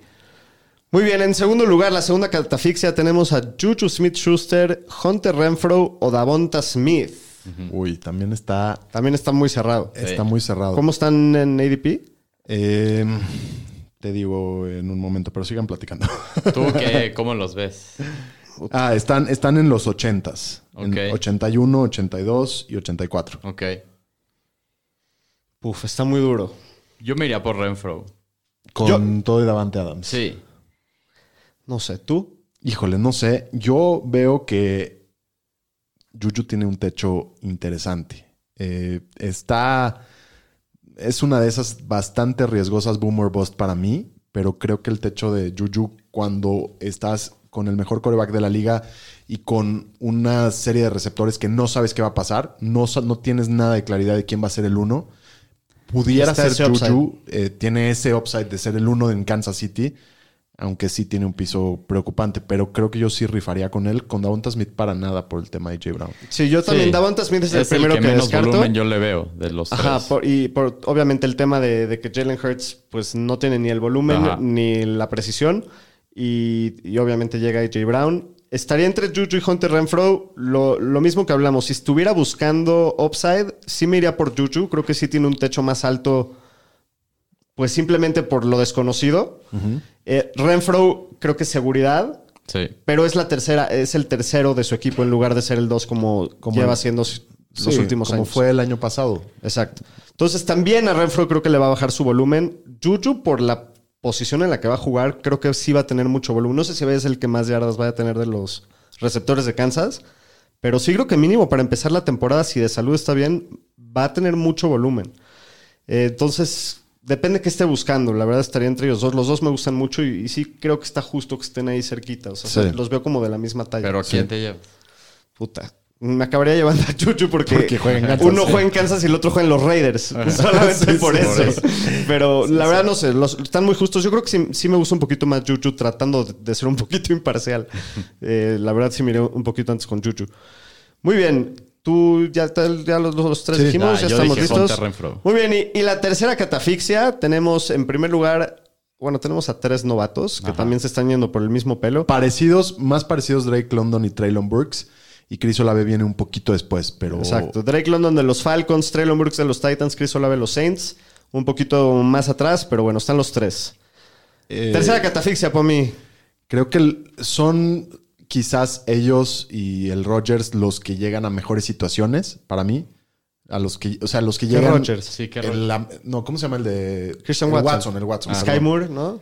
Speaker 2: Muy bien, en segundo lugar, la segunda catafixia tenemos a Juju Smith-Schuster, Hunter Renfro o Davonta Smith.
Speaker 1: Uy, también está,
Speaker 2: También está muy cerrado.
Speaker 1: está muy cerrado.
Speaker 2: ¿Cómo están en ADP?
Speaker 1: Eh, te digo en un momento, pero sigan platicando. <laughs>
Speaker 3: ¿Tú qué, cómo los ves? <laughs>
Speaker 1: ah, están, están en los 80s. En
Speaker 3: Ok.
Speaker 1: 81, 82 y 84.
Speaker 3: Ok.
Speaker 2: Uf, está muy duro.
Speaker 3: Yo me iría por Renfro.
Speaker 1: Con todo y Davante Adams.
Speaker 3: Sí.
Speaker 2: No sé, ¿tú?
Speaker 1: Híjole, no sé. Yo veo que Juju tiene un techo interesante. Eh, está. Es una de esas bastante riesgosas boomer bust para mí, pero creo que el techo de Juju, cuando estás con el mejor coreback de la liga y con una serie de receptores que no sabes qué va a pasar, no, no tienes nada de claridad de quién va a ser el uno, pudiera
Speaker 2: Está
Speaker 1: ser. Juju. eh, tiene ese upside de ser el uno en Kansas City aunque sí tiene un piso preocupante, pero creo que yo sí rifaría con él. Con Davonta Smith para nada por el tema de J. Brown.
Speaker 2: Sí, yo también.
Speaker 3: Sí.
Speaker 2: Davonta Smith es, el primero
Speaker 3: que,
Speaker 2: que,
Speaker 3: menos
Speaker 2: descarto.
Speaker 3: volumen yo le veo de los
Speaker 2: Ajá,
Speaker 3: tres.
Speaker 2: por- y por obviamente el tema de, de que Jalen Hurts pues no tiene ni el volumen
Speaker 3: Ajá.
Speaker 2: ni la precisión y, y obviamente llega AJ Brown. Estaría entre Juju y Hunter Renfro lo, lo mismo que hablamos. Si estuviera buscando upside, sí me iría por Juju. Creo que sí tiene un techo más alto pues simplemente por lo desconocido. Eh, Renfro creo que es seguridad.
Speaker 3: Sí.
Speaker 2: Pero es la tercera, es el tercero de su equipo en lugar de ser el dos como,
Speaker 1: Como
Speaker 2: lleva
Speaker 1: el-
Speaker 2: siendo los
Speaker 1: Sí,
Speaker 2: últimos
Speaker 1: como
Speaker 2: años.
Speaker 1: fue el año pasado.
Speaker 2: Exacto. Entonces también a Renfro creo que le va a bajar su volumen. Juju por la posición en la que va a jugar creo que sí va a tener mucho volumen. No sé si es el que más yardas vaya a tener de los receptores de Kansas, pero sí creo que mínimo para empezar la temporada, si de salud está bien, va a tener mucho volumen. Eh, entonces, depende que esté buscando. La verdad estaría entre ellos dos. Los dos me gustan mucho y, y sí creo que está justo que estén ahí cerquita. O sea,
Speaker 1: Sí.
Speaker 2: los veo como de la misma talla.
Speaker 3: Pero ¿quién te lleva?
Speaker 2: Puta. Me acabaría llevando a Chuchu porque,
Speaker 1: Porque juega en Kansas,
Speaker 2: uno
Speaker 1: sí.
Speaker 2: juega en Kansas y el otro juega en los Raiders. <laughs> Solamente
Speaker 1: Sí,
Speaker 2: por,
Speaker 1: sí,
Speaker 2: eso.
Speaker 1: por eso.
Speaker 2: Pero la verdad no sé, los- están muy justos. Yo creo que sí, sí me gusta un poquito más Chuchu tratando de, de ser un poquito imparcial. <laughs> Eh, la verdad sí miré un poquito antes con Chuchu. Muy bien. Tú ya, ya los, los tres
Speaker 1: Sí.
Speaker 2: dijimos,
Speaker 3: Ah,
Speaker 2: ya
Speaker 3: yo
Speaker 2: estamos
Speaker 3: dije
Speaker 2: listos. Muy bien, y, y la tercera catafixia, tenemos en primer lugar, bueno, tenemos a tres novatos que también se están yendo por el mismo pelo.
Speaker 1: Parecidos, más parecidos Drake London y Traylon Burks. Y Chris Olave viene un poquito después, pero...
Speaker 2: Exacto. Drake London de los Falcons, Traylon Brooks de los Titans, Chris Olave de los Saints. Un poquito más atrás, pero bueno, están los tres.
Speaker 1: Eh,
Speaker 2: Tercera catafixia, Pomi.
Speaker 1: Creo que son quizás ellos y el Rogers los que llegan a mejores situaciones para mí. A los que, o sea, los que
Speaker 2: ¿Qué
Speaker 1: llegan.
Speaker 2: Rodgers?
Speaker 3: Sí,
Speaker 1: el- la- no, ¿cómo se llama el de
Speaker 2: Christian
Speaker 1: el
Speaker 2: Watson.
Speaker 1: el Watson.
Speaker 2: Sky
Speaker 1: perdón.
Speaker 2: Moore, ¿no?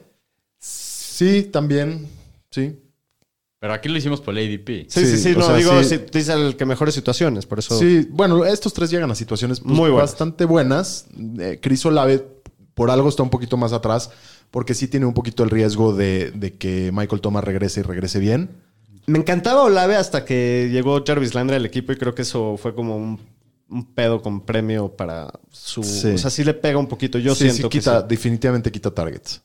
Speaker 1: Sí, también. Sí.
Speaker 3: Pero aquí lo hicimos por el ADP.
Speaker 2: Sí, sí,
Speaker 1: Sí,
Speaker 2: no,
Speaker 1: sea,
Speaker 2: digo,
Speaker 1: sí.
Speaker 2: sí, dice el que mejores situaciones, por eso.
Speaker 1: Sí, bueno, estos tres llegan a situaciones pues,
Speaker 2: Muy buenas.
Speaker 1: bastante buenas. Eh, Chris Olave, por algo está un poquito más atrás, porque sí tiene un poquito el riesgo de, de que Michael Thomas regrese y regrese bien.
Speaker 2: Me encantaba Olave hasta que llegó Jarvis Landry al equipo y creo que eso fue como un, un pedo con premio para su.
Speaker 1: Sí.
Speaker 2: O sea, sí le pega un poquito. Yo
Speaker 1: sí,
Speaker 2: siento
Speaker 1: sí
Speaker 2: que
Speaker 1: quita,
Speaker 2: sí.
Speaker 1: definitivamente quita targets.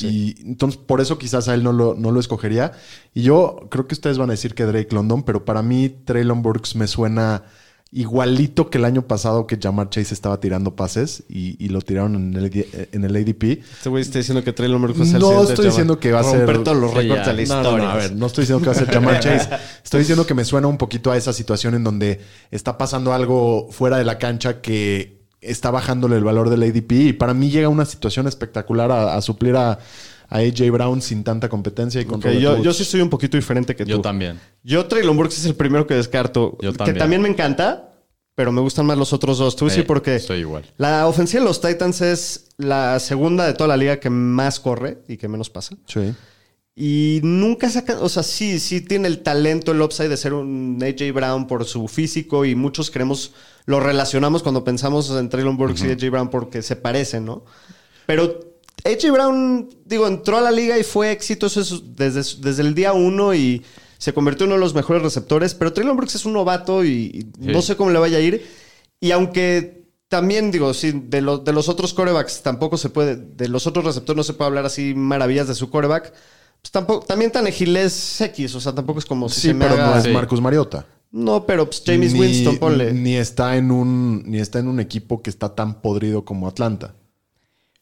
Speaker 1: Y entonces por eso quizás a él no lo, no lo escogería. Y yo creo que ustedes van a decir que Drake London, pero para mí Traylon Burks me suena igualito que el año pasado que Jamar Chase estaba tirando pases y, y lo tiraron en el, en el ADP.
Speaker 2: Este güey está diciendo que Traylon Burks va a ser el
Speaker 1: No estoy diciendo que va a ser-
Speaker 2: Romper todos los récords de la
Speaker 1: No,
Speaker 2: historia.
Speaker 1: no, no, a ver, no estoy diciendo que va a ser Jamar <laughs> Chase. Estoy diciendo que me suena un poquito a esa situación en donde está pasando algo fuera de la cancha que está bajándole el valor del ADP y para mí llega una situación espectacular a, a suplir a, a AJ Brown sin tanta competencia y con
Speaker 2: Ok,
Speaker 1: Robert
Speaker 2: yo, yo sí soy un poquito diferente que tú.
Speaker 3: Yo también.
Speaker 2: Yo Traylon Burks es el primero que descarto.
Speaker 3: Yo
Speaker 2: Que
Speaker 3: también.
Speaker 2: también me encanta, pero me gustan más los otros dos. Decir
Speaker 3: Eh,
Speaker 2: por qué.
Speaker 3: Estoy igual.
Speaker 2: La ofensiva de los Titans es la segunda de toda la liga que más corre y que menos pasa.
Speaker 1: Sí.
Speaker 2: Y nunca saca, o sea, sí, sí tiene el talento, el upside de ser un AJ Brown por su físico y muchos creemos, lo relacionamos cuando pensamos en Traylon Burks y AJ Brown porque se parecen, ¿no? Pero AJ Brown, digo, entró a la liga y fue exitoso desde, desde el día uno y se convirtió en uno de los mejores receptores, pero Traylon Burks es un novato y, y
Speaker 3: Sí.
Speaker 2: no sé cómo le vaya a ir. Y aunque también digo, sí, de, lo- de los otros corebacks tampoco se puede, de los otros receptores no se puede hablar así maravillas de su coreback. Pues tampoco, también Tannehill es X, o sea, tampoco es como si
Speaker 1: Sí,
Speaker 2: se me
Speaker 1: pero
Speaker 2: haga-
Speaker 1: no es. Marcus Mariota.
Speaker 2: No, pero pues James
Speaker 1: Ni-
Speaker 2: Winston, ponle.
Speaker 1: Ni está en un ni está en un equipo que está tan podrido como Atlanta.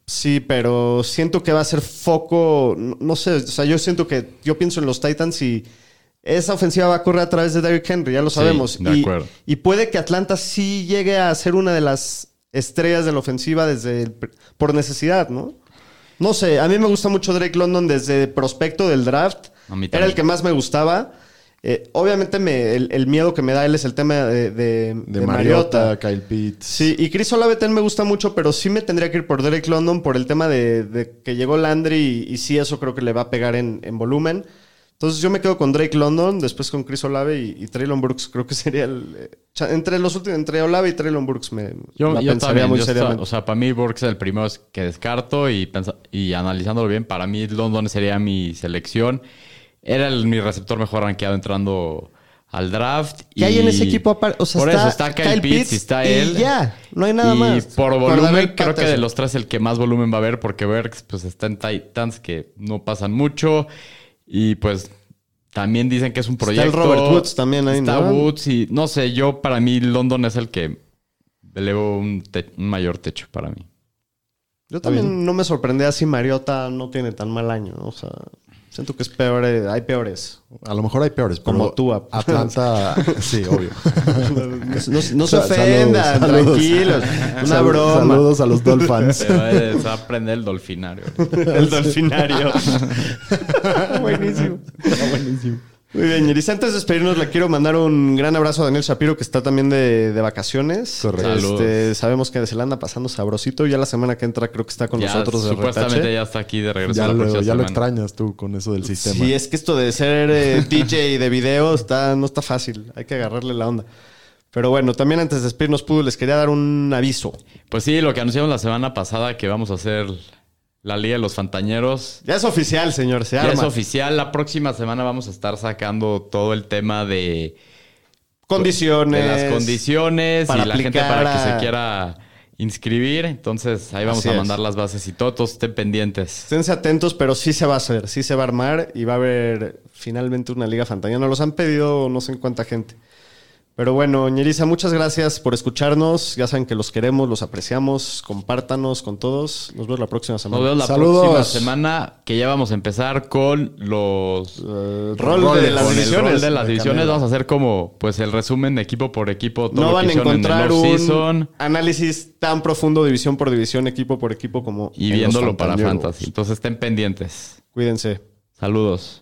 Speaker 2: Sí, pero siento que va a ser foco, no, no sé, o sea, yo siento que yo pienso en los Titans y esa ofensiva va a correr a través de Derrick Henry, ya lo
Speaker 3: Sí,
Speaker 2: sabemos.
Speaker 3: de
Speaker 2: y,
Speaker 3: acuerdo.
Speaker 2: y puede que Atlanta sí llegue a ser una de las estrellas de la ofensiva desde el por necesidad, ¿no? No sé, a mí me gusta mucho Drake London desde prospecto del draft.
Speaker 3: A mí
Speaker 2: Era el que más me gustaba. Eh, obviamente me, el, el miedo que me da él es el tema de, de,
Speaker 1: De,
Speaker 2: de
Speaker 1: Mariota,
Speaker 2: Mariota.
Speaker 1: Kyle Pitts.
Speaker 2: Sí, y Chris Olave también me gusta mucho, pero sí me tendría que ir por Derek London por el tema de, de que llegó Landry y, y sí, eso creo que le va a pegar en, en volumen. Entonces yo me quedo con Drake London, después con Chris Olave y, y Traylon Brooks. Creo que <laughs> sería el... eh, entre los últimos, entre Olave y Traylon Brooks me
Speaker 3: Yo,
Speaker 2: la
Speaker 3: yo
Speaker 2: pensaría
Speaker 3: también.
Speaker 2: muy
Speaker 3: yo está-
Speaker 2: seriamente.
Speaker 3: o sea, para mí Burks es el primero que descarto y, pensa- y analizándolo bien, para mí London sería mi selección. Era el- mi receptor mejor rankeado entrando al draft.
Speaker 2: ¿Qué hay en
Speaker 3: y-
Speaker 2: ese equipo aparte? O sea,
Speaker 3: por
Speaker 2: está
Speaker 3: eso está Kyle,
Speaker 2: Kyle
Speaker 3: Pitts,
Speaker 2: Pitts
Speaker 3: y está
Speaker 2: y
Speaker 3: él.
Speaker 2: ya, no hay nada
Speaker 3: y
Speaker 2: más.
Speaker 3: por
Speaker 2: Por
Speaker 3: volumen, creo que de los tres el que más volumen va a haber, porque Burks pues está en Titans que no pasan mucho. Y pues también dicen que es un
Speaker 2: Está
Speaker 3: proyecto.
Speaker 2: el Robert Woods también ahí,
Speaker 3: Está
Speaker 2: ¿no?
Speaker 3: Woods y no sé, yo para mí London es el que elevo un, te- un mayor techo para mí.
Speaker 2: Yo también no me sorprendía si Mariota no tiene tan mal año. O sea, siento que es peor, eh, hay peores.
Speaker 1: A lo mejor hay peores, pero
Speaker 2: Como tú, Ap-
Speaker 1: Atlanta, <laughs> sí, obvio.
Speaker 2: No, no- no se ofendan,
Speaker 1: saludos, saludos.
Speaker 2: tranquilos. Una
Speaker 1: Sal-
Speaker 2: broma.
Speaker 1: Saludos a los Dolphins.
Speaker 3: Se va, a- aprender el dolfinario. <laughs>
Speaker 2: El dolfinario. <laughs> Buenísimo.
Speaker 1: buenísimo.
Speaker 2: Muy bien, Yeris. Antes de despedirnos, le quiero mandar un gran abrazo a Daniel Shapiro, que está también de, de vacaciones.
Speaker 1: Correcto.
Speaker 2: Este, sabemos que se la anda pasando sabrosito. Ya la semana que entra creo que está con
Speaker 3: Ya,
Speaker 2: nosotros de
Speaker 3: supuestamente
Speaker 2: retache.
Speaker 3: ya está aquí de regreso
Speaker 1: Ya,
Speaker 3: la
Speaker 1: lo, ya extrañas tú con eso del sistema.
Speaker 2: Sí, es que esto de ser eh, <laughs> DJ de video está, no está fácil. Hay que agarrarle la onda. Pero bueno, también antes de despedirnos, Pudu, les quería dar un aviso.
Speaker 3: Pues sí, lo que anunciamos la semana pasada que vamos a hacer la Liga de los Fantañeros.
Speaker 2: Ya es oficial, señor. Se
Speaker 3: Ya
Speaker 2: arma.
Speaker 3: es oficial. La próxima semana vamos a estar sacando todo el tema de,
Speaker 2: Condiciones.
Speaker 3: de las condiciones
Speaker 2: para
Speaker 3: y la gente para que
Speaker 2: a-
Speaker 3: se quiera inscribir. Entonces ahí vamos
Speaker 2: Así
Speaker 3: a
Speaker 2: es.
Speaker 3: mandar las bases y todo, todos estén pendientes.
Speaker 2: Esténse atentos, pero sí se va a hacer, sí se va a armar y va a haber finalmente una liga fantasía. Nos los han pedido no sé en cuánta gente. Pero bueno, Ñeriza, muchas gracias por escucharnos. Ya saben que los queremos, los apreciamos. Compártanos con todos. Nos vemos la próxima
Speaker 3: Nos
Speaker 2: semana.
Speaker 3: vemos la
Speaker 1: Saludos.
Speaker 3: próxima semana que ya vamos a empezar con los
Speaker 2: El rol de las
Speaker 3: con el
Speaker 2: divisiones.
Speaker 3: rol de las
Speaker 1: de
Speaker 3: divisiones.
Speaker 1: Canela.
Speaker 3: Vamos a hacer como pues el resumen de equipo por equipo. Todo
Speaker 2: No van a
Speaker 3: en
Speaker 2: encontrar
Speaker 3: el
Speaker 2: un análisis tan profundo, división por división, equipo por equipo, como
Speaker 3: y
Speaker 2: en los
Speaker 3: viéndolo para fantasy. Entonces estén pendientes.
Speaker 2: Cuídense.
Speaker 3: Saludos.